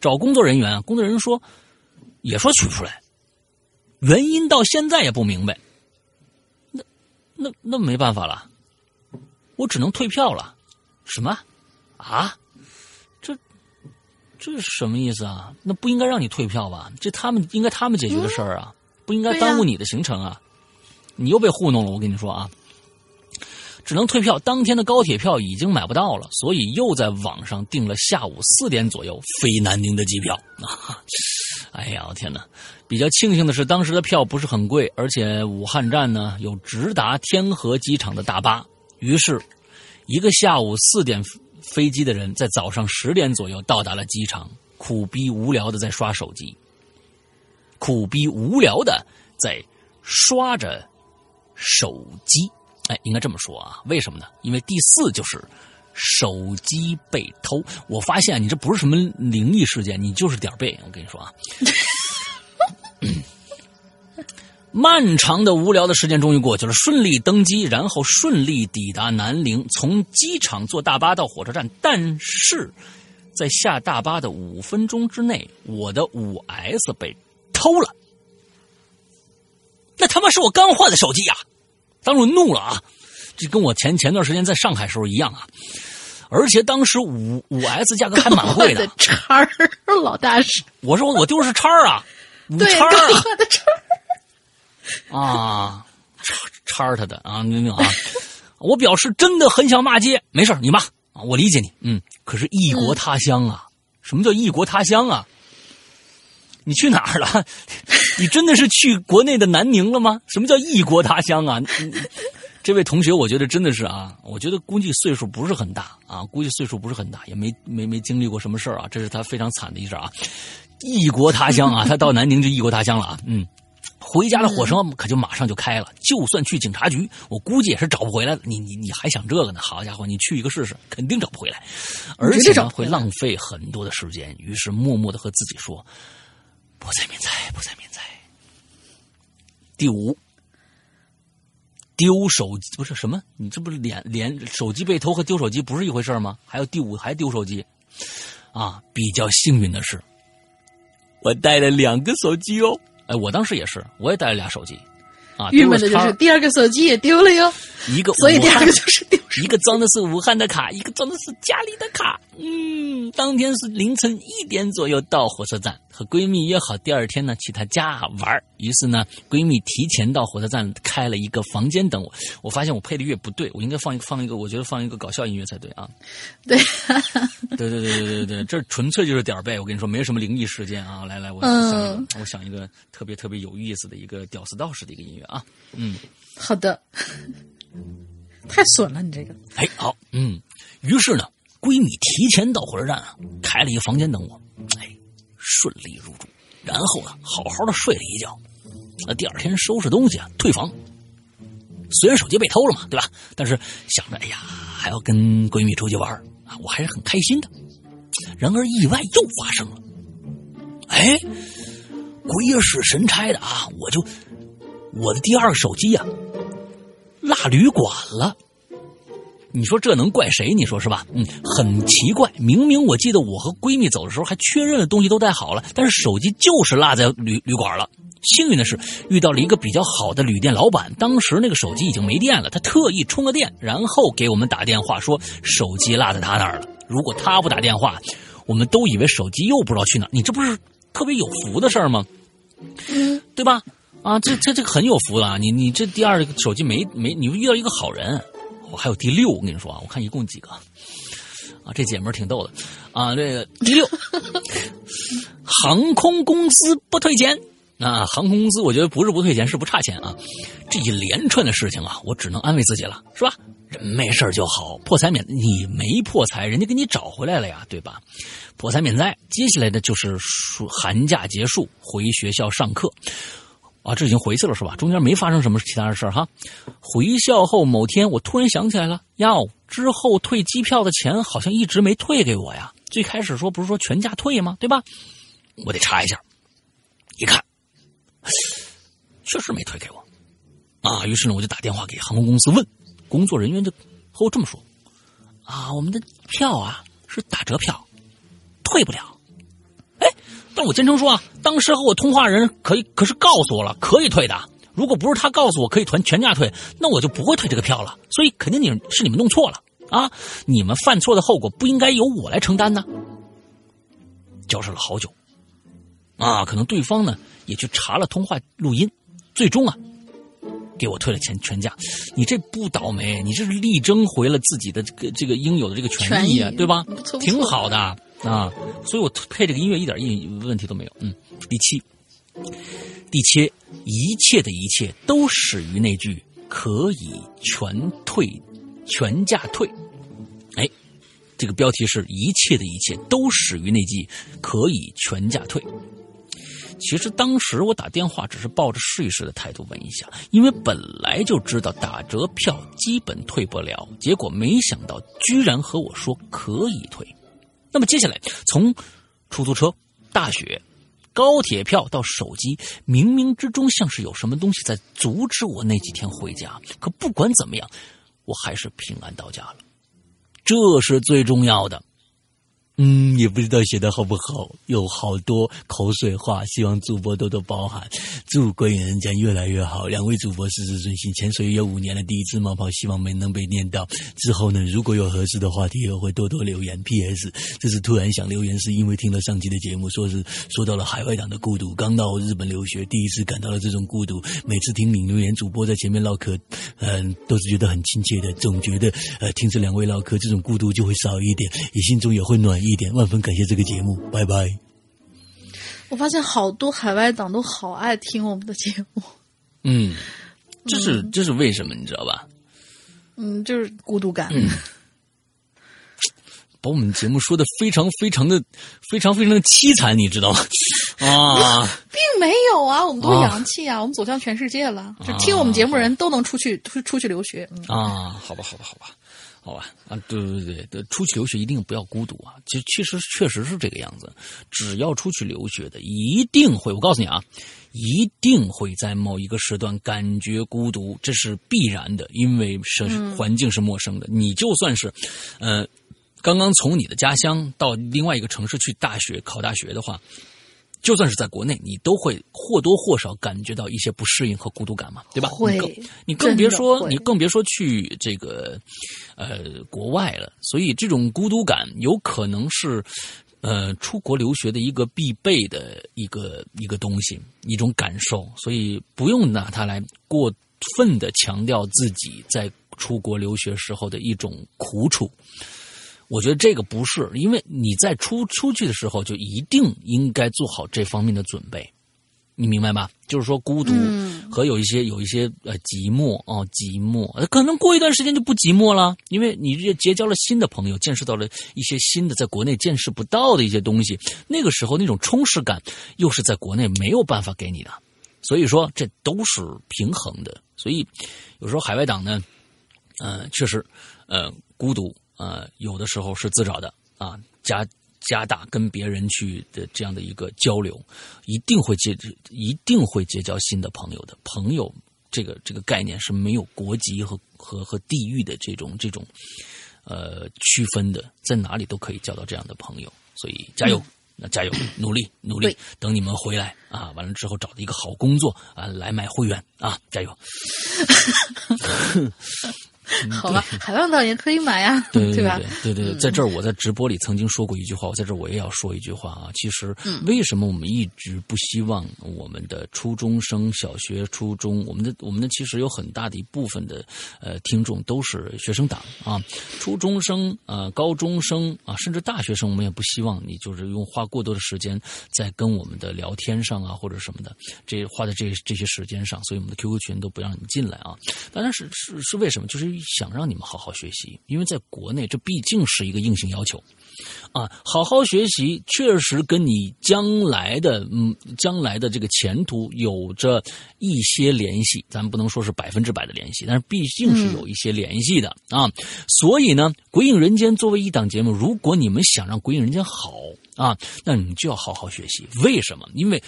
找工作人员，工作人员说。也说取不出来，原因到现在也不明白。那、那、那没办法了，我只能退票了。什么？啊？这、这是什么意思啊？那不应该让你退票吧？这他们应该他们解决的事儿啊，不应该耽误你的行程啊！你又被糊弄了，我跟你说啊，只能退票。当天的高铁票已经买不到了，所以又在网上订了下午四点左右飞南宁的机票啊！哎呀，我天哪！比较庆幸的是，当时的票不是很贵，而且武汉站呢有直达天河机场的大巴，于是，一个下午四点。飞机的人在早上十点左右到达了机场，苦逼无聊的在刷手机，苦逼无聊的在刷着手机。哎，应该这么说啊？为什么呢？因为第四就是手机被偷。我发现你这不是什么灵异事件，你就是点背。我跟你说啊。漫长的无聊的时间终于过去了，顺利登机，然后顺利抵达南宁，从机场坐大巴到火车站。但是，在下大巴的五分钟之内，我的五 S 被偷了。那他妈是我刚换的手机呀！当时我怒了啊！这跟我前前段时间在上海时候一样啊！而且当时五五 S 价格还蛮贵的。叉儿，老大是？我说我丢的是叉儿啊，五叉儿啊。啊，叉叉他的啊，明明啊，我表示真的很想骂街，没事你骂啊，我理解你，嗯，可是异国他乡啊，什么叫异国他乡啊？你去哪儿了？你真的是去国内的南宁了吗？什么叫异国他乡啊？这位同学，我觉得真的是啊，我觉得估计岁数不是很大啊，估计岁数不是很大，也没没没经历过什么事儿啊，这是他非常惨的一事啊，异国他乡啊，他到南宁就异国他乡了啊，嗯。回家的火车可就马上就开了，就算去警察局，我估计也是找不回来的。你你你还想这个呢？好家伙，你去一个试试，肯定找不回来，而且呢会浪费很多的时间。于是默默的和自己说：“不再免灾，不再免灾。”第五，丢手机不是什么？你这不是连连手机被偷和丢手机不是一回事吗？还有第五还丢手机啊！比较幸运的是，我带了两个手机哦。哎，我当时也是，我也带了俩手机，啊，郁闷的就是第二个手机也丢了哟。一个，所以第二个就是丢。一个装的是武汉的卡，一个装的是家里的卡。嗯，当天是凌晨一点左右到火车站，和闺蜜约好第二天呢去她家玩。于是呢，闺蜜提前到火车站开了一个房间等我。我发现我配的乐不对，我应该放一个放一个，我觉得放一个搞笑音乐才对啊。对，对对对对对对，这纯粹就是点儿背。我跟你说，没有什么灵异事件啊。来来，我想我想一个特别特别有意思的一个屌丝道士的一个音乐啊。嗯，好的。太损了，你这个。哎，好，嗯，于是呢，闺蜜提前到火车站啊，开了一个房间等我，哎，顺利入住，然后呢，好好的睡了一觉，那第二天收拾东西啊，退房。虽然手机被偷了嘛，对吧？但是想着，哎呀，还要跟闺蜜出去玩啊，我还是很开心的。然而意外又发生了，哎，鬼使神差的啊，我就我的第二个手机呀。落旅馆了，你说这能怪谁？你说是吧？嗯，很奇怪，明明我记得我和闺蜜走的时候还确认了东西都带好了，但是手机就是落在旅旅馆了。幸运的是遇到了一个比较好的旅店老板，当时那个手机已经没电了，他特意充了电，然后给我们打电话说手机落在他那儿了。如果他不打电话，我们都以为手机又不知道去哪。你这不是特别有福的事儿吗？对吧？啊，这这这个很有福了啊！你你这第二手机没没，你遇到一个好人，我还有第六，我跟你说啊，我看一共几个，啊，这姐们挺逗的，啊，这个第六，航空公司不退钱啊，航空公司我觉得不是不退钱，是不差钱啊，这一连串的事情啊，我只能安慰自己了，是吧？人没事就好，破财免，你没破财，人家给你找回来了呀，对吧？破财免灾，接下来的就是暑寒假结束，回学校上课。啊，这已经回去了是吧？中间没发生什么其他的事哈。回校后某天，我突然想起来了，呀，之后退机票的钱好像一直没退给我呀。最开始说不是说全价退吗？对吧？我得查一下。一看，确实没退给我。啊，于是呢，我就打电话给航空公司问，工作人员就和我这么说：啊，我们的票啊是打折票，退不了。哎。但我坚称说啊，当时和我通话人可以，可是告诉我了可以退的。如果不是他告诉我可以团全价退，那我就不会退这个票了。所以肯定你是你们弄错了啊！你们犯错的后果不应该由我来承担呢。交涉了好久，啊，可能对方呢也去查了通话录音，最终啊给我退了钱全价。你这不倒霉，你这是力争回了自己的这个这个应有的这个权益啊，益对吧挺好的啊，所以我配这个音乐一点意问题都没有。嗯，第七，第七，一切的一切都始于那句“可以全退，全价退”。哎，这个标题是一切的一切都始于那句“可以全价退”。其实当时我打电话只是抱着试一试的态度问一下，因为本来就知道打折票基本退不了，结果没想到居然和我说可以退。那么接下来从出租车、大雪、高铁票到手机，冥冥之中像是有什么东西在阻止我那几天回家。可不管怎么样，我还是平安到家了，这是最重要的。嗯，也不知道写的好不好，有好多口水话，希望主播多多包涵。祝鬼人间越来越好，两位主播事事顺心。潜水也有五年了，第一次冒泡，希望没能被念到。之后呢，如果有合适的话题，我会多多留言。P.S. 这次突然想留言，是因为听了上期的节目，说是说到了海外党的孤独。刚到日本留学，第一次感到了这种孤独。每次听你留言主播在前面唠嗑，嗯、都是觉得很亲切的，总觉得呃听着两位唠嗑，这种孤独就会少一点，也心中也会暖一点。万分感谢这个节目，拜拜。我发现好多海外党都好爱听我们的节目，嗯，这是这是为什么，你知道吧？嗯，就是孤独感。把我们节目说的非常非常的非常非常的凄惨，你知道吗？啊，并没有啊，我们多啊洋气啊，我们走向全世界了，就听我们节目人都能出去出出去留学。嗯，啊，好吧，好吧，好吧，好吧，啊，对对对对，出去留学一定不要孤独啊！其实确实确实是这个样子，只要出去留学的，一定会，我告诉你啊，一定会在某一个时段感觉孤独，这是必然的，因为是环境是陌生的。你就算是，呃，刚刚从你的家乡到另外一个城市去大学考大学的话，就算是在国内，你都会或多或少感觉到一些不适应和孤独感嘛，对吧？会你更你更别说你更别说去这个呃国外了，所以这种孤独感有可能是呃出国留学的一个必备的一个一个东西，一种感受，所以不用拿它来过分的强调自己在出国留学时候的一种苦楚。我觉得这个不是，因为你在出出去的时候就一定应该做好这方面的准备，你明白吧？就是说孤独和有一些、有一些呃寂寞哦，寂寞，呃可能过一段时间就不寂寞了，因为你这结交了新的朋友，见识到了一些新的在国内见识不到的一些东西，那个时候那种充实感又是在国内没有办法给你的，所以说这都是平衡的，所以有时候海外党呢，呃，确实，呃，孤独，呃，有的时候是自找的啊，加加大跟别人去的这样的一个交流，一定会结，一定会结交新的朋友的。朋友这个这个概念是没有国籍和和和地域的这种这种呃区分的，在哪里都可以交到这样的朋友，所以加油。那加油，努力努力，等你们回来啊！完了之后找到一个好工作啊，来买会员啊！加油！好吧，海浪岛也可以买呀，嗯对对吧？对对对，在这儿我在直播里曾经说过一句话，我在这儿我也要说一句话啊。其实，嗯为什么我们一直不希望我们的初中生、小学、初中，我们的我们的其实有很大的一部分的呃听众都是学生党啊，初中生、呃高中生啊，甚至大学生，我们也不希望你就是用花过多的时间在跟我们的聊天上啊或者什么的，这花在这这些时间上，所以我们的 QQ 群都不让你们进来啊。当然是是是为什么？就是想让你们好好学习，因为在国内这毕竟是一个硬性要求啊。好好学习确实跟你将来的嗯将来的这个前途有着一些联系，咱不能说是百分之百的联系，但是毕竟是有一些联系的、啊。所以呢，《鬼影人间》作为一档节目，如果你们想让《鬼影人间》好啊，那你们就要好好学习。为什么？因为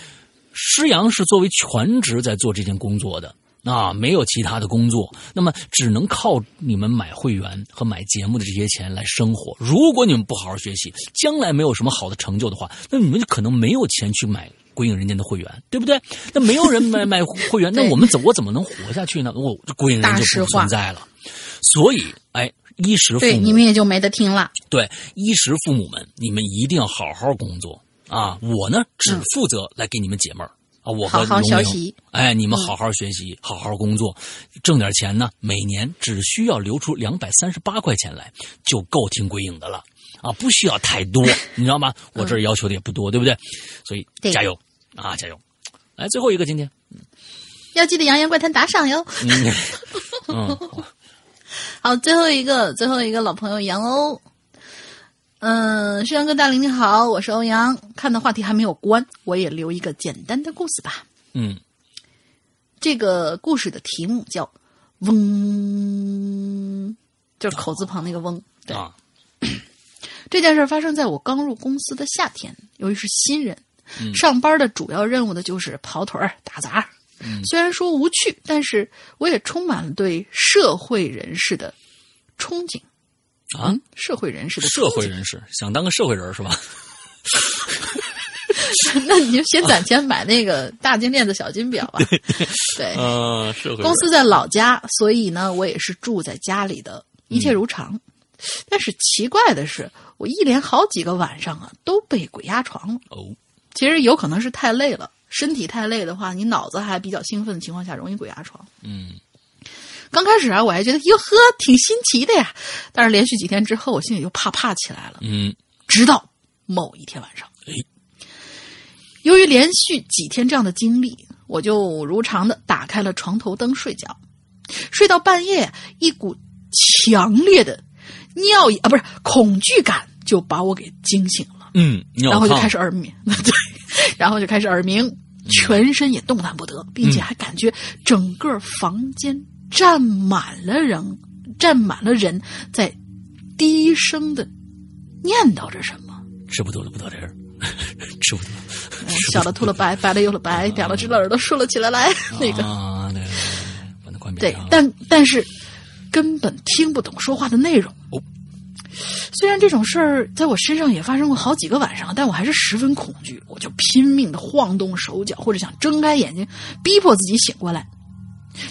施阳是作为全职在做这件工作的。啊，没有其他的工作，那么只能靠你们买会员和买节目的这些钱来生活。如果你们不好好学习，将来没有什么好的成就的话，那你们就可能没有钱去买《归影人间》的会员，对不对？那没有人买买会员，那我们怎我怎么能活下去呢？我《归影人间》就不存在了。所以，哎，衣食父对，母你们也就没得听了。对衣食父母们，你们一定要好好工作啊，我呢只负责来给你们解闷儿。啊，我和好好学习，哎，你们好好学习，好好工作，挣点钱呢，每年只需要留出两百三十八块钱来，就够听鬼影的了啊，不需要太多，你知道吗？我这儿要求的也不多，对不对？所以加油啊，加油！来，最后一个今天，要记得《扬言怪谈》打赏哟。嗯嗯，好，最后一个，最后一个老朋友杨欧。嗯，世阳哥大林你好，我是欧阳。看的话题还没有关，我也留一个简单的故事吧。嗯这个故事的题目叫“嗡”，就是口字旁那个“嗡”。对，啊，这件事儿发生在我刚入公司的夏天。由于是新人，嗯上班的主要任务的就是跑腿儿、打杂。嗯虽然说无趣，但是我也充满了对社会人士的憧憬。啊嗯，社会人士的社会，人士想当个社会人儿是吧？那你就先攒钱买那个大金链子、小金表吧。对，呃，社会公司在老家，所以呢，我也是住在家里的，一切如常。但是奇怪的是，我一连好几个晚上啊，都被鬼压床了。哦，其实有可能是太累了，身体太累的话，你脑子还比较兴奋的情况下，容易鬼压床。嗯刚开始啊，我还觉得哟呵，挺新奇的呀。但是连续几天之后，我心里就怕怕起来了。嗯。直到某一天晚上。哎，由于连续几天这样的经历，我就如常的打开了床头灯睡觉，睡到半夜，一股强烈的尿意啊，不是恐惧感就把我给惊醒了，嗯，然后就开始耳鸣，对，然后就开始耳鸣，全身也动弹不得，并且还感觉整个房间站满了人，站满了人在低声的念叨着什么。吃不多了，不到这儿，吃不多。嗯 小的吐了白，白的有了白，两了只耳朵竖了起来，来那个啊，对对对，把它关闭对，但但是根本听不懂说话的内容。哦虽然这种事儿在我身上也发生过好几个晚上，但我还是十分恐惧，我就拼命的晃动手脚，或者想睁开眼睛，逼迫自己醒过来。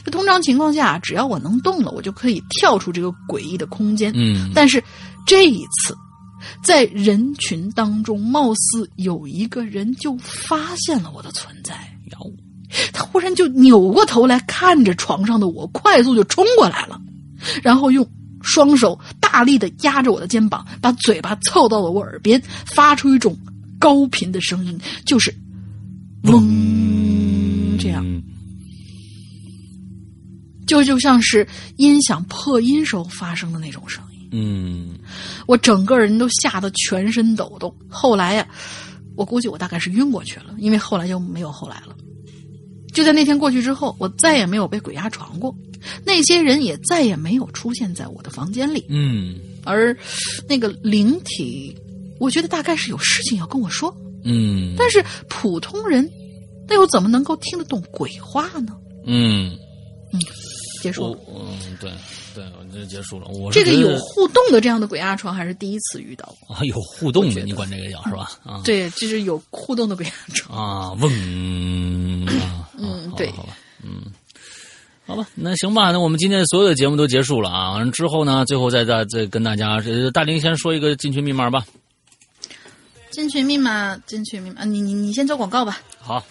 就通常情况下，只要我能动了，我就可以跳出这个诡异的空间。嗯但是这一次，在人群当中，貌似有一个人就发现了我的存在。摇他忽然就扭过头来看着床上的我，快速就冲过来了，然后用双手大力的压着我的肩膀，把嘴巴凑到了我耳边，发出一种高频的声音，就是嗡这样，嗯就就像是音响破音时候发生的那种声音。嗯我整个人都吓得全身抖动。后来呀，我估计我大概是晕过去了，因为后来就没有后来了。就在那天过去之后，我再也没有被鬼压床过，那些人也再也没有出现在我的房间里。嗯而那个灵体，我觉得大概是有事情要跟我说，嗯但是普通人，那又怎么能够听得懂鬼话呢？嗯，我结束了。嗯对对，我就结束了。我这个有互动的这样的鬼压床还是第一次遇到。啊有互动的，你管这个叫是吧？啊对，就是有互动的鬼压床。啊嗡 啊，嗯对好吧，嗯。好吧，那行吧，那我们今天的所有的节目都结束了啊。完之后呢，最后再再再跟大家，呃大林先说一个进群密码吧。进群密码，进群密码，你你你先做广告吧。好，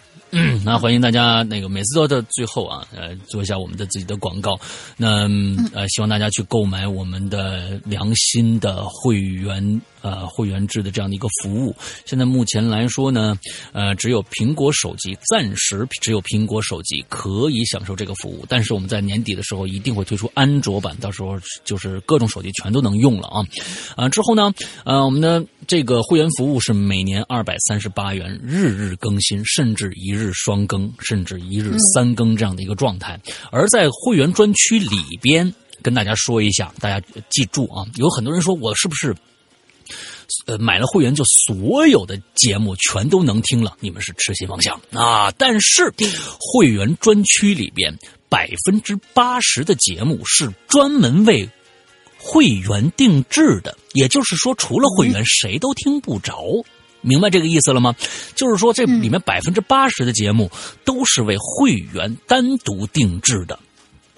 那欢迎大家那个每次都到最后啊，呃，做一下我们的自己的广告。那嗯呃，希望大家去购买我们的良心的会员呃会员制的这样的一个服务。现在目前来说呢，呃，只有苹果手机暂时只有苹果手机可以享受这个服务，但是我们在年底的时候一定会推出安卓版，到时候就是各种手机全都能用了啊。啊，之后呢，呃，我们的这个会员服务是每年二百三十八元，日日更新，甚至一日双更，甚至一日三更这样的一个状态。而在会员专区里边，跟大家说一下，大家记住啊，有很多人说我是不是？呃，买了会员就所有的节目全都能听了，你们是痴心妄想啊！但是会员专区里边百分之八十的节目是专门为会员定制的，也就是说，除了会员，谁都听不着。明白这个意思了吗？就是说，这里面百分之八十的节目都是为会员单独定制的。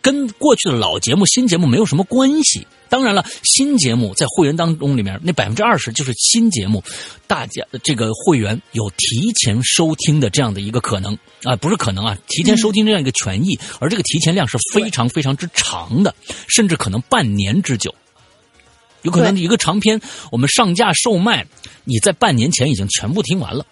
跟过去的老节目、新节目没有什么关系。当然了，新节目在会员当中里面，那百分之二十就是新节目，大家这个会员有提前收听的这样的一个可能啊，不是可能啊，提前收听这样一个权益，而这个提前量是非常非常之长的，甚至可能半年之久。有可能一个长篇我们上架售卖，你在半年前已经全部听完了。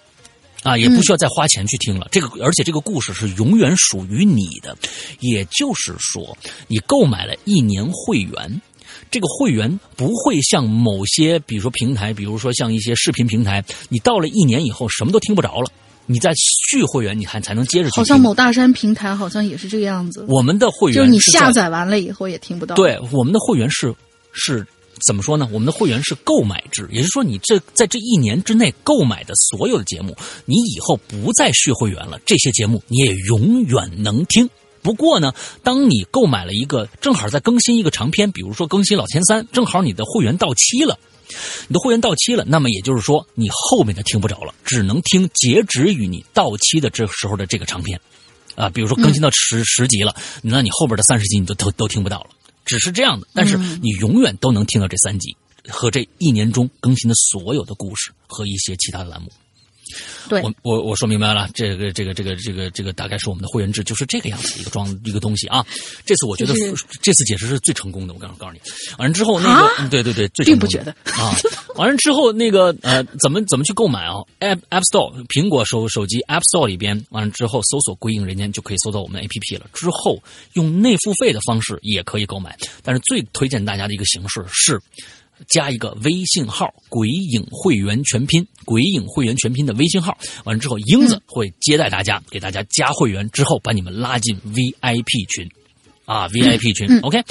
啊，也不需要再花钱去听了。这个，而且这个故事是永远属于你的。也就是说，你购买了一年会员，这个会员不会像某些，比如说平台，比如说像一些视频平台，你到了一年以后什么都听不着了。你再续会员，你还才能接着去。好像某大山平台好像也是这个样子。我们的会员就是你下载完了以后也听不到。对，我们的会员是是。怎么说呢？我们的会员是购买制，也就是说，你这在这一年之内购买的所有的节目，你以后不再续会员了，这些节目你也永远能听。不过呢，当你购买了一个正好在更新一个长篇，比如说更新老千三，正好你的会员到期了，你的会员到期了，那么也就是说你后面的听不着了，只能听截止于你到期的这时候的这个长篇，啊，比如说更新到十十集了，那你后边的三十集你都都都听不到了。只是这样的，但是你永远都能听到这三集和这一年中更新的所有的故事和一些其他的栏目。对，我我我说明白了，这个这个这个这个这个大概是我们的会员制，就是这个样子一个装一个东西啊。这次我觉得这次解释是最成功的，我告诉告诉你。完了之后那个，对对对，并不觉得啊。完了之后那个呃，怎么怎么去购买啊？App App Store 苹果手手机 App Store 里边，完了之后搜索“归隐人间”就可以搜到我们 APP 了。之后用内付费的方式也可以购买，但是最推荐大家的一个形式是。加一个微信号“鬼影会员全拼”，“鬼影会员全拼”的微信号，完了之后，英子会接待大家，给大家加会员之后，把你们拉进 VIP 群，啊，VIP 群，OK，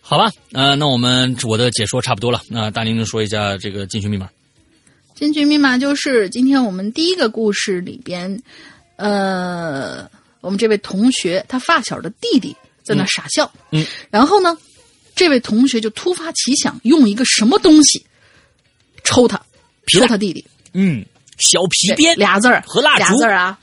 好吧，呃，那我们我的解说差不多了，那大玲玲说一下这个进群密码。进群密码就是今天我们第一个故事里边，呃，我们这位同学他发小的弟弟在那傻笑，嗯，然后呢？这位同学就突发奇想，用一个什么东西抽他，抽他弟弟。嗯，小皮鞭俩字儿和蜡烛俩字儿啊。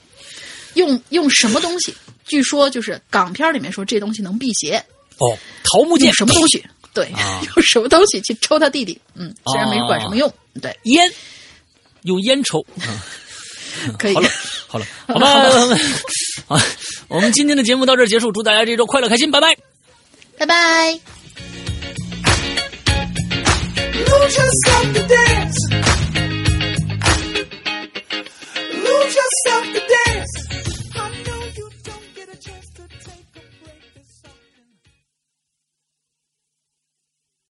用用什么东西？据说就是港片里面说这东西能辟邪。哦，桃木剑什么东西？对，用什么东西去抽他弟弟？嗯，虽然没管什么用。对，烟，用烟抽。可以。好了，好了，好吧。好，我们今天的节目到这儿结束，祝大家这周快乐开心，拜拜，拜拜。Lose yourself to dance. Lose yourself to dance.